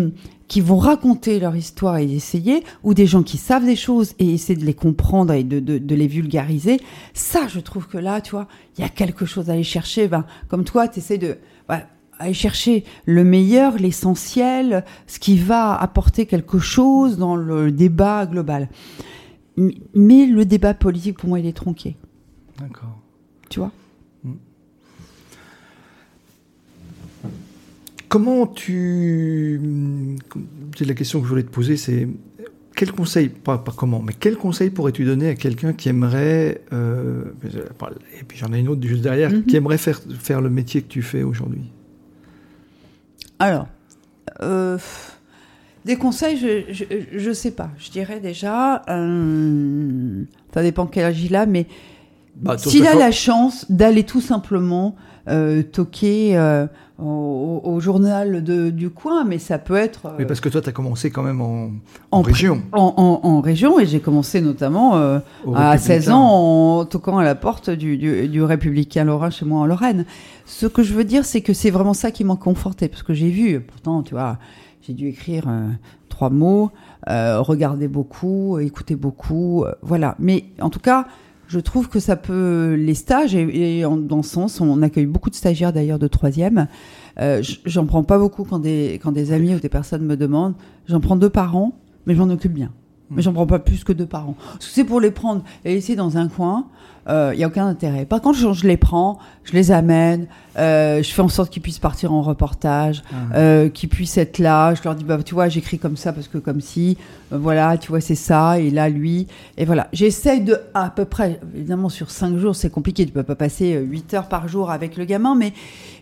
qui vont raconter leur histoire et essayer, ou des gens qui savent des choses et essayer de les comprendre et de, de, de les vulgariser. Ça, je trouve que là, tu vois, il y a quelque chose à aller chercher. Ben, comme toi, tu essaies de... Ben, aller chercher le meilleur, l'essentiel, ce qui va apporter quelque chose dans le débat global. Mais le débat politique, pour moi, il est tronqué. D'accord. Tu vois? Comment tu... C'est la question que je voulais te poser, c'est quel conseil, pas, pas, comment, mais quel conseil pourrais-tu donner à quelqu'un qui aimerait, euh, et puis j'en ai une autre juste derrière, mm -hmm. qui aimerait faire, faire le métier que tu fais aujourd'hui? Alors, euh, des conseils, je, ne sais pas. Je dirais déjà, euh, ça dépend quel âge il a, mais bah, s'il a la chance d'aller tout simplement toquer au, au, journal de, du coin, mais ça peut être. Euh, mais parce que toi, tu as commencé quand même en, en, en région. En, en, région, et j'ai commencé notamment euh, à 16 ans en toquant à la porte du, du, du Républicain Lorrain chez moi en Lorraine. Ce que je veux dire, c'est que c'est vraiment ça qui m'a conforté, parce que j'ai vu, pourtant, tu vois j'ai dû écrire euh, trois mots, euh, regarder beaucoup, écouter beaucoup, voilà. Mais en tout cas, je trouve que ça peut les stages et, et en, dans ce sens, on accueille beaucoup de stagiaires d'ailleurs de troisième. Euh, j'en prends pas beaucoup quand des quand des amis ou des personnes me demandent. J'en prends deux par an, mais je m'en occupe bien. Mais j'en prends pas plus que deux par an. C'est pour les prendre et les laisser dans un coin il euh, n'y a aucun intérêt. Par contre, je, les prends, je les amène, euh, je fais en sorte qu'ils puissent partir en reportage, ah. euh, qu'ils puissent être là. Je leur dis, bah, tu vois, j'écris comme ça parce que comme si, euh, voilà, tu vois, c'est ça, et là, lui. Et voilà, j'essaye de, à peu près, évidemment, sur cinq jours, c'est compliqué, tu peux pas passer huit heures par jour avec le gamin, mais,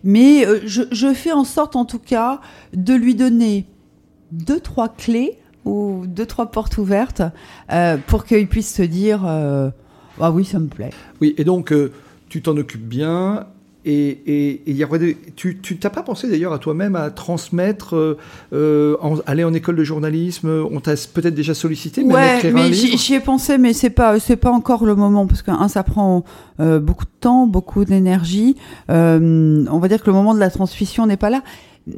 mais je, je fais en sorte, en tout cas, de lui donner deux, trois clés ou deux, trois portes ouvertes euh, pour qu'il puisse se dire euh, ah oui, ça me plaît. Oui, et donc euh, tu t'en occupes bien. Et, et, et y a, tu t'as pas pensé d'ailleurs à toi-même à transmettre, en, aller en école de journalisme On t'a peut-être déjà sollicité, mais ouais, mais j'y ai pensé, mais c'est pas c'est pas encore le moment parce que un, ça prend beaucoup de temps, beaucoup d'énergie. On va dire que le moment de la transmission n'est pas là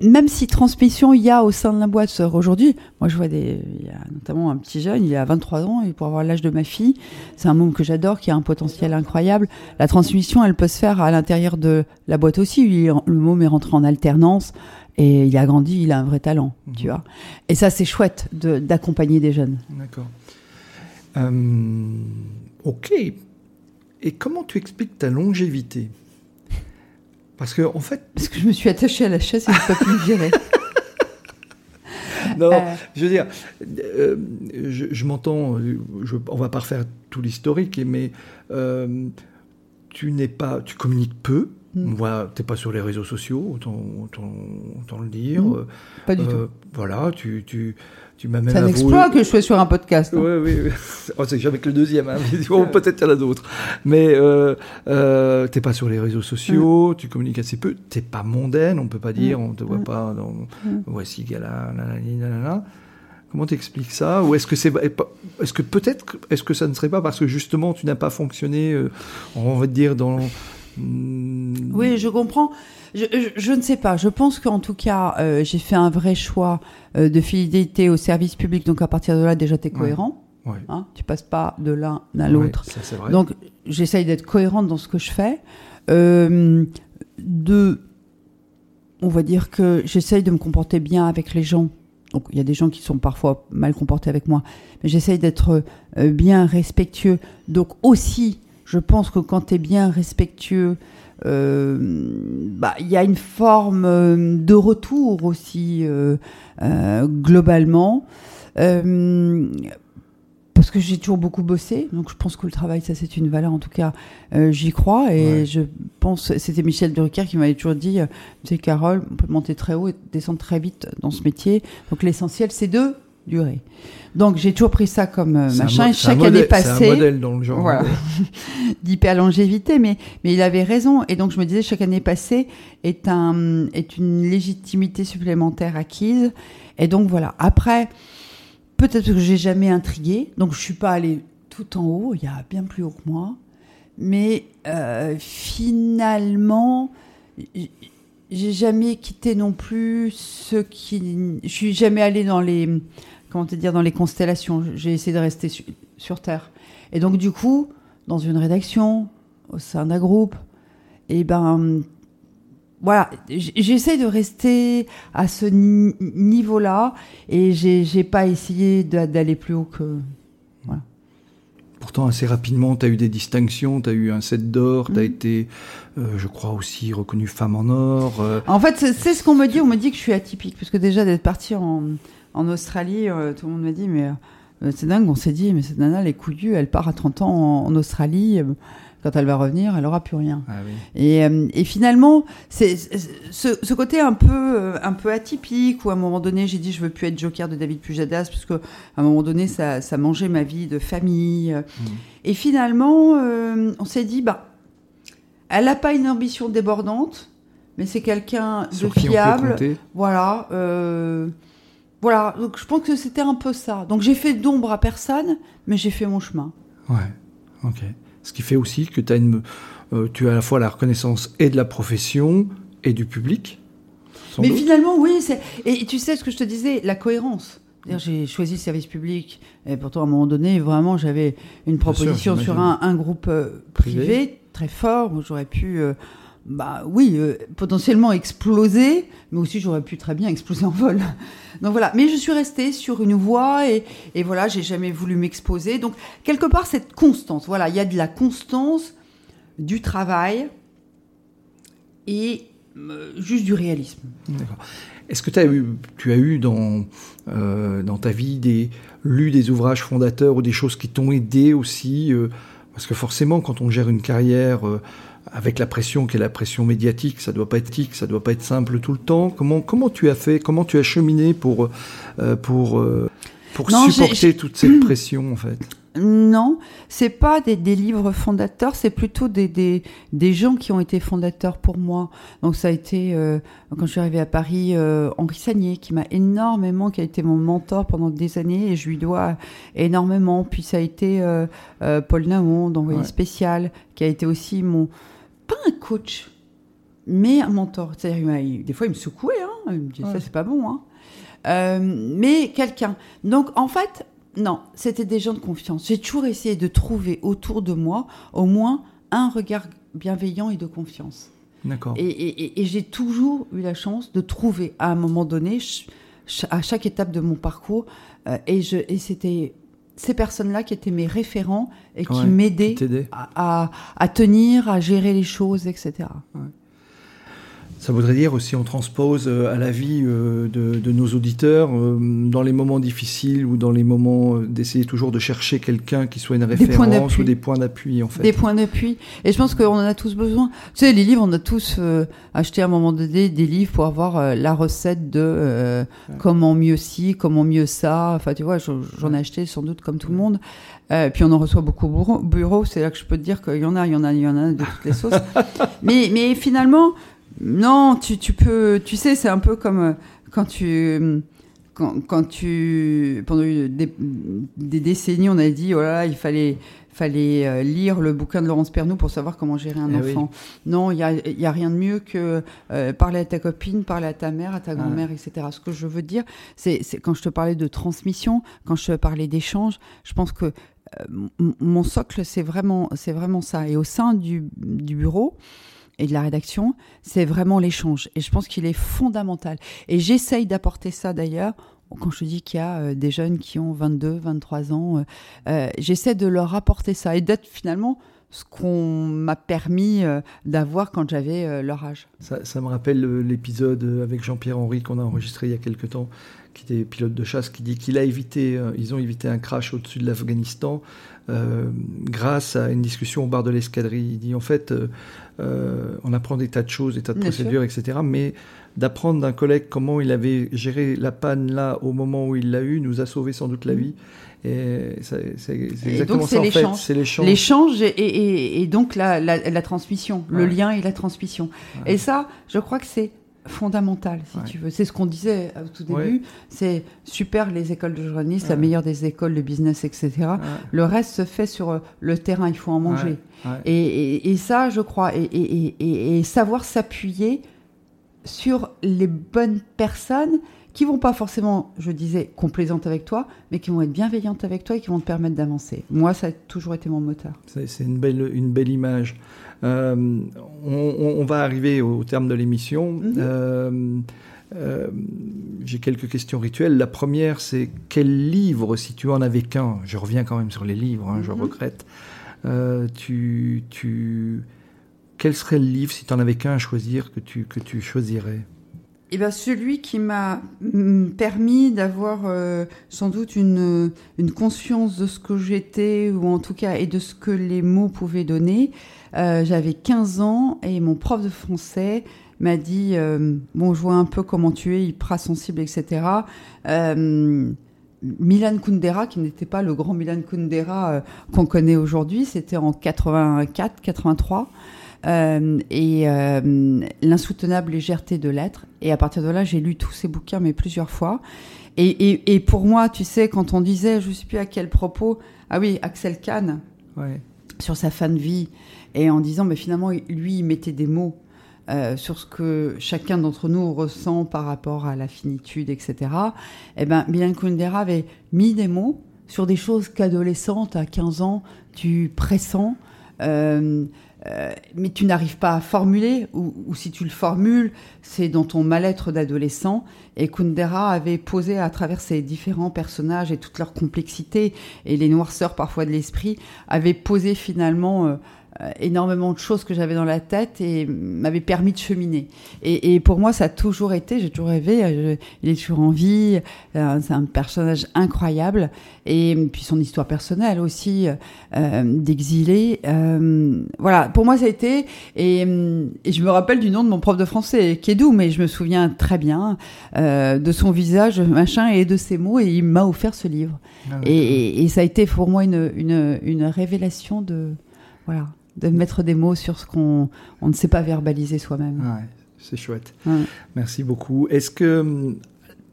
même si transmission il y a au sein de la boîte aujourd'hui, moi je vois des, il y a notamment un petit jeune, il a 23 ans, et pour avoir l'âge de ma fille, c'est un môme que j'adore, qui a un potentiel incroyable. La transmission, elle peut se faire à l'intérieur de la boîte aussi. Le môme est rentré en alternance et il a grandi, il a un vrai talent, mmh. tu vois. Et ça, c'est chouette d'accompagner des jeunes. D'accord. Euh, ok. Et comment tu expliques ta longévité? Parce que, en fait. Parce que je me suis attachée à la chaise et je ne peux plus me virer. non, euh... je veux dire, euh, je, je m'entends, on va pas refaire tout l'historique, mais euh, tu n'es pas, tu communiques peu. Mm. Voilà, t'es pas sur les réseaux sociaux, autant, autant, autant le dire. Mm. Pas du tout. Voilà, tu, tu, tu m'as même C'est un exploit que je sois sur un podcast. Hein. Oui, oui. oui. Oh, c'est avec le deuxième. Hein. oh, Peut-être qu'il y en a d'autres. Mais euh, euh, t'es pas sur les réseaux sociaux, mmh. tu communiques assez peu. T'es pas mondaine, on peut pas dire, mmh. on te voit pas dans voici gala, nanani, nanana. Comment t'expliques ça? Ou est-ce que c'est, est-ce que peut-être, est-ce que ça ne serait pas parce que justement tu n'as pas fonctionné, euh, on va dire dans oui, je comprends. Je, je, je, ne sais pas. Je pense qu'en tout cas, euh, j'ai fait un vrai choix euh, de fidélité au service public. Donc à partir de là, déjà, tu es cohérent. Ouais. Ouais. Hein, tu passes pas de l'un à l'autre. Ouais, donc j'essaye d'être cohérente dans ce que je fais. Euh, de, on va dire que j'essaye de me comporter bien avec les gens. Donc il y a des gens qui sont parfois mal comportés avec moi, mais j'essaye d'être euh, bien respectueux. Donc aussi je pense que quand tu es bien respectueux, euh, bah, il y a une forme euh, de retour aussi euh, euh, globalement. Parce que j'ai toujours beaucoup bossé, donc je pense que le travail, ça c'est une valeur, en tout cas, j'y crois. Et ouais. je pense, c'était Michel Drucker qui m'avait toujours dit, tu sais Carole, on peut monter très haut et descendre très vite dans ce métier. Donc l'essentiel, c'est de durer. Donc j'ai toujours pris ça comme euh, machin. chaque année modèle, passée, c'est un modèle dans le genre. Voilà, d'hyper longévité, mais mais il avait raison. Et donc je me disais chaque année passée est un est une légitimité supplémentaire acquise. Et donc voilà. Après, peut-être que j'ai jamais intrigué, donc je suis pas allée tout en haut. Il y a bien plus haut que moi. mais euh, finalement, j'ai jamais quitté non plus ce qui. Je suis jamais allée dans les. Comment te dire Dans les constellations. J'ai essayé de rester sur Terre. Et donc, du coup, dans une rédaction, au sein d'un groupe, et eh ben. Voilà, j'essaie de rester à ce niveau-là et j'ai pas essayé d'aller plus haut que. Voilà. Pourtant, assez rapidement, tu as eu des distinctions, tu as eu un set d'or, tu as mm. été, euh, je crois aussi, reconnue femme en or. Euh. En fait, c'est ce qu'on me dit, on me dit que je suis atypique, parce que déjà d'être partie en, en Australie, euh, tout le monde me dit, mais c'est dingue, on s'est dit, mais cette nana, elle est couillue, elle part à 30 ans en Australie quand elle va revenir, elle aura plus rien. Ah et, euh, et, finalement, c'est ce, ce, côté un peu, euh, un peu atypique où à un moment donné, j'ai dit je veux plus être Joker de David Pujadas parce que à un moment donné, ça, ça mangeait ma vie de famille. Mmh. Et finalement, euh, on s'est dit bah, elle n'a pas une ambition débordante, mais c'est quelqu'un de fiable. Voilà. Voilà. Donc je pense que c'était un peu ça. Donc j'ai fait d'ombre à personne, mais j'ai fait mon chemin. Ouais. Ok. Ce qui fait aussi que as une, euh, tu as à la fois la reconnaissance et de la profession et du public. Mais finalement, oui. Et tu sais ce que je te disais, la cohérence. J'ai choisi le service public et pourtant à un moment donné, vraiment, j'avais une proposition sur un, groupe euh, privé, très fort où j'aurais pu euh, bah oui, euh, potentiellement exploser, mais aussi j'aurais pu très bien exploser en vol. Donc voilà, mais je suis restée sur une voie et, et voilà, j'ai jamais voulu m'exposer. Donc quelque part cette constance, voilà, il y a de la constance, du travail et euh, juste du réalisme. Est-ce que as eu, tu as eu dans, euh, dans ta vie des, lu des ouvrages fondateurs ou des choses qui t'ont aidé aussi Parce que forcément, quand on gère une carrière avec la pression qui est la pression médiatique, ça doit pas être tic, ça doit pas être simple tout le temps. Comment comment tu as fait, comment tu as cheminé pour euh, pour euh, pour supporter toute cette pression en fait? Non, c'est pas des, des, livres fondateurs, c'est plutôt des, des, des, gens qui ont été fondateurs pour moi. Donc ça a été euh, quand je suis arrivée à Paris, Henri Sagnier qui m'a énormément, qui a été mon mentor pendant des années et je lui dois énormément. Puis ça a été Paul Naon, d'envoyé spécial, qui a été aussi mon pas un coach, mais un mentor. C'est-à-dire, des fois, il me secouait, hein, il me disait, ça, c'est pas bon. Hein. Euh, mais quelqu'un. Donc, en fait, non, c'était des gens de confiance. J'ai toujours essayé de trouver autour de moi au moins un regard bienveillant et de confiance. D'accord. Et, j'ai toujours eu la chance de trouver à un moment donné, à chaque étape de mon parcours, euh, et, et c'était ces personnes-là qui étaient mes référents et qui m'aidaient à, à, tenir, à gérer les choses, etc. Ça voudrait dire aussi, on transpose euh, à la vie euh, de, nos auditeurs, euh, dans les moments difficiles ou dans les moments d'essayer toujours de chercher quelqu'un qui soit une référence ou des points d'appui, en fait. Des points d'appui. Et je pense qu'on en a tous besoin. Tu sais, les livres, on a tous acheté à un moment donné des livres pour avoir la recette de comment mieux ci, comment mieux ça. Enfin, tu vois, j'en ai acheté sans doute comme tout le monde. puis on en reçoit beaucoup au bureau, c'est là que je peux te dire qu'il y en a, il y en a, il y en a de toutes les sauces. mais, mais finalement, non, tu, tu peux. Tu sais, c'est un peu comme euh, quand tu. Quand, quand tu. Pendant des, des, décennies, on a dit, oh là, il fallait fallait euh, lire le bouquin de Laurence Pernou pour savoir comment gérer un eh enfant. Non, il y a, y a, rien de mieux que euh, parler à ta copine, parler à ta mère, à ta grand-mère, etc. Ce que je veux dire, c'est quand je te parlais de transmission, quand je te parlais d'échange, je pense que mon socle, c'est vraiment, vraiment ça. Et au sein du, du bureau, et de la rédaction, c'est vraiment l'échange. Et je pense qu'il est fondamental. Et j'essaye d'apporter ça d'ailleurs. Quand je dis qu'il y a euh, des jeunes qui ont 22, 23 ans, euh, euh, j'essaie de leur apporter ça et d'être finalement ce qu'on m'a permis d'avoir quand j'avais leur âge. Ça, ça me rappelle l'épisode avec Jean-Pierre Henry qu'on a enregistré il y a quelque temps, qui était pilote de chasse, qui dit qu'il a évité, ils ont évité un crash au-dessus de l'Afghanistan euh, grâce à une discussion au bar de l'escadrille. Il dit en fait, euh, euh, on apprend des tas de choses, des tas de procédures, etc. Mais d'apprendre d'un collègue comment il avait géré la panne là au moment où il l'a eu nous a sauvé sans doute la mm. vie. Et c'est exactement ça en fait. C'est l'échange. L'échange et, et, donc la, la, la transmission, le lien et la transmission. Et ça, je crois que c'est fondamentale, si Ouais. tu veux. C'est ce qu'on disait au tout début. Ouais. C'est super les écoles de journalisme, la meilleure des écoles de business, etc. Le reste se fait sur euh, le terrain, il faut en manger. Et, et- et ça, je crois, et, et- savoir s'appuyer sur les bonnes personnes qui vont pas forcément, je disais, complaisantes avec toi, mais qui vont être bienveillantes avec toi et qui vont te permettre d'avancer. Moi, ça a toujours été mon moteur. C'est c'est une belle, une belle image. Euh, on, va arriver au terme de l'émission. Mhm. Euh, euh, J'ai quelques questions rituelles. La première, c'est quel livre, si tu en avais qu'un, je reviens quand même sur les livres, hein, je Mhm. regrette, euh, tu, tu, quel serait le livre, si tu en avais qu'un à choisir, que tu, que tu choisirais? Eh ben, celui qui m'a permis d'avoir euh, sans doute une, conscience de ce que j'étais, ou en tout cas, et de ce que les mots pouvaient donner. Euh, J'avais 15 ans et mon prof de français m'a dit euh, Bon, je vois un peu comment tu es, hyper sensible, etc. Euh, Milan Kundera, qui n'était pas le grand Milan Kundera qu'on connaît aujourd'hui, c'était en 84, 83. Euh, et euh, l'insoutenable légèreté de l'être. Et à partir de là, j'ai lu tous ces bouquins, mais plusieurs fois. Et, et, et pour moi, tu sais, quand on disait, je ne sais plus à quel propos, ah oui, Axel Kahn, ouais. sur sa fin de vie, et en disant, mais finalement, lui, il mettait des mots euh, sur ce que chacun d'entre nous ressent par rapport à la finitude, etc. Eh ben, Milan Kundera avait mis des mots sur des choses qu'adolescente, à 15 ans, tu pressens. Euh, euh, mais tu n'arrives pas à formuler, ou, ou, si tu le formules, c'est dans ton mal-être d'adolescent. Et Kundera avait posé à travers ses différents personnages et toute leur complexité et les noirceurs parfois de l'esprit, avait posé finalement euh, énormément de choses que j'avais dans la tête et m'avait permis de cheminer. Et, et, pour moi, ça a toujours été, j'ai toujours rêvé, je, il est toujours en vie, euh, c'est un personnage incroyable, et puis son histoire personnelle aussi, euh, d'exilé. euh, voilà, pour moi, ça a été, et, et, je me rappelle du nom de mon prof de français, Kédou, mais je me souviens très bien euh, de son visage, machin, et de ses mots, et il m'a offert ce livre. Ah, et, et, ça a été pour moi une, une, une révélation de... Voilà, de mettre des mots sur ce qu'on on ne sait pas verbaliser soi-même. Ouais, c'est chouette. Ouais. Merci beaucoup. Est-ce que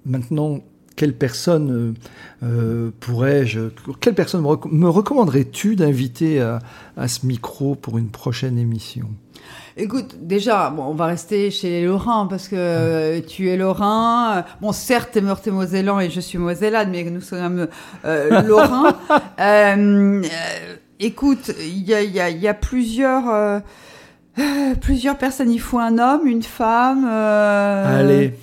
maintenant, quelle personne euh, pourrais-je, quelle personne me, rec me recommanderais-tu d'inviter à, à, ce micro pour une prochaine émission? Écoute, déjà, bon, on va rester chez les Lorrains parce que euh, tu es Lorrain. Bon, certes, t'es Meurthe-et-Mosellan et je suis Mosellane, mais nous sommes euh, Lorrains. euh, écoute, il y a, y, a, y a, plusieurs, euh, plusieurs personnes. Il faut un homme, une femme. euh, Allez,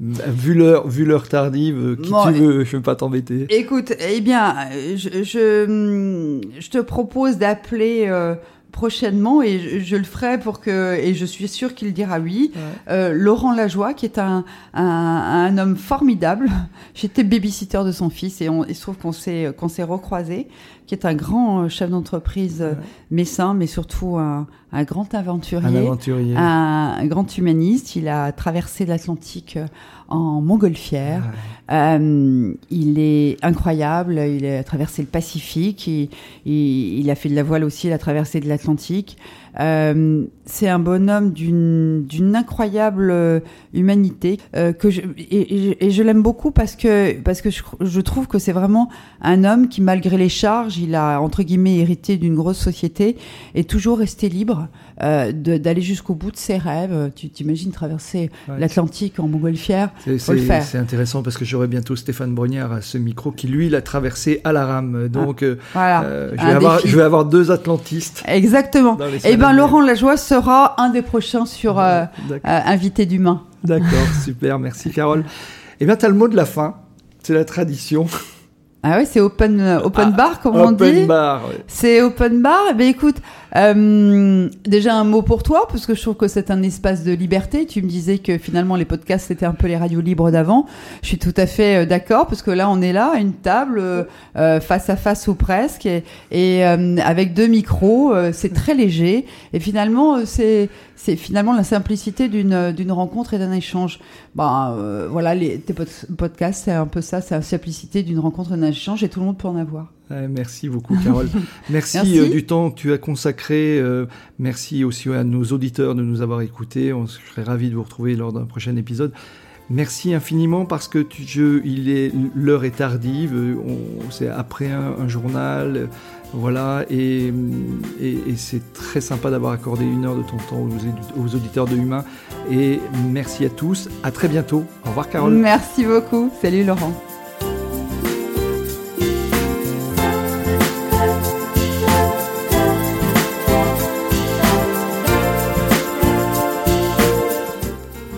vu l'heure, vu l'heure tardive, qui bon, tu veux, je ne veux pas t'embêter. Écoute, eh bien, je, je, je te propose d'appeler euh, prochainement et je, je, le ferai pour que et je suis sûre qu'il dira oui. Ouais. Euh, Laurent Lajoie, qui est un, un, un homme formidable. J'étais babysitter de son fils et on, il se trouve qu'on s'est qu'on s'est recroisés qui est un grand chef d'entreprise ouais. messin, mais surtout un, un, grand aventurier, un, aventurier. Un, un, grand humaniste. Il a traversé l'Atlantique en montgolfière. Ouais. Euh, il est incroyable. Il a traversé le Pacifique. Il, il, il a fait de la voile aussi. Il a traversé de l'Atlantique. Euh, c'est un bonhomme d'une incroyable euh, humanité euh, que je, et, je l'aime beaucoup parce que parce que je, je trouve que c'est vraiment un homme qui malgré les charges il a entre guillemets hérité d'une grosse société et toujours resté libre euh, d'aller jusqu'au bout de ses rêves tu t'imagines traverser ouais. l'Atlantique en montgolfière? C'est intéressant parce que j'aurai bientôt Stéphane Brognard à ce micro qui lui l'a traversé à la rame donc ah, voilà. Euh, je, vais avoir, je, vais avoir, deux atlantistes exactement et ben Laurent Lajoie sera un des prochains sur euh, euh, Invité d'humain. D'accord, super, merci Carole. Eh bien, tu as le mot de la fin, c'est la tradition. Ah oui, c'est open, open bar, comme on dit. Open bar, oui. C'est open bar. Eh bien, écoute, euh, déjà un mot pour toi, parce que je trouve que c'est un espace de liberté. Tu me disais que finalement les podcasts c'était un peu les radios libres d'avant. Je suis tout à fait d'accord, parce que là on est là à une table euh, face à face ou presque, et, et euh, avec deux micros, c'est très léger. Et finalement, c'est c'est finalement la simplicité d'une d'une rencontre et d'un échange. Ben voilà, les, tes pod podcasts c'est un peu ça, c'est la simplicité d'une rencontre et d'un échange et tout le monde peut en avoir. merci beaucoup, Carole. merci, euh, du temps que tu as consacré. Euh, merci aussi à nos auditeurs de nous avoir écoutés. On serait ravis de vous retrouver lors d'un prochain épisode. Merci infiniment parce que tu, je, il est l'heure est tardive. C'est après un, journal. Voilà, et, c'est très sympa d'avoir accordé une heure de ton temps aux, aux, auditeurs de Humain. Et merci à tous, à très bientôt. Au revoir Carole. Merci beaucoup, salut Laurent.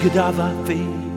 could fee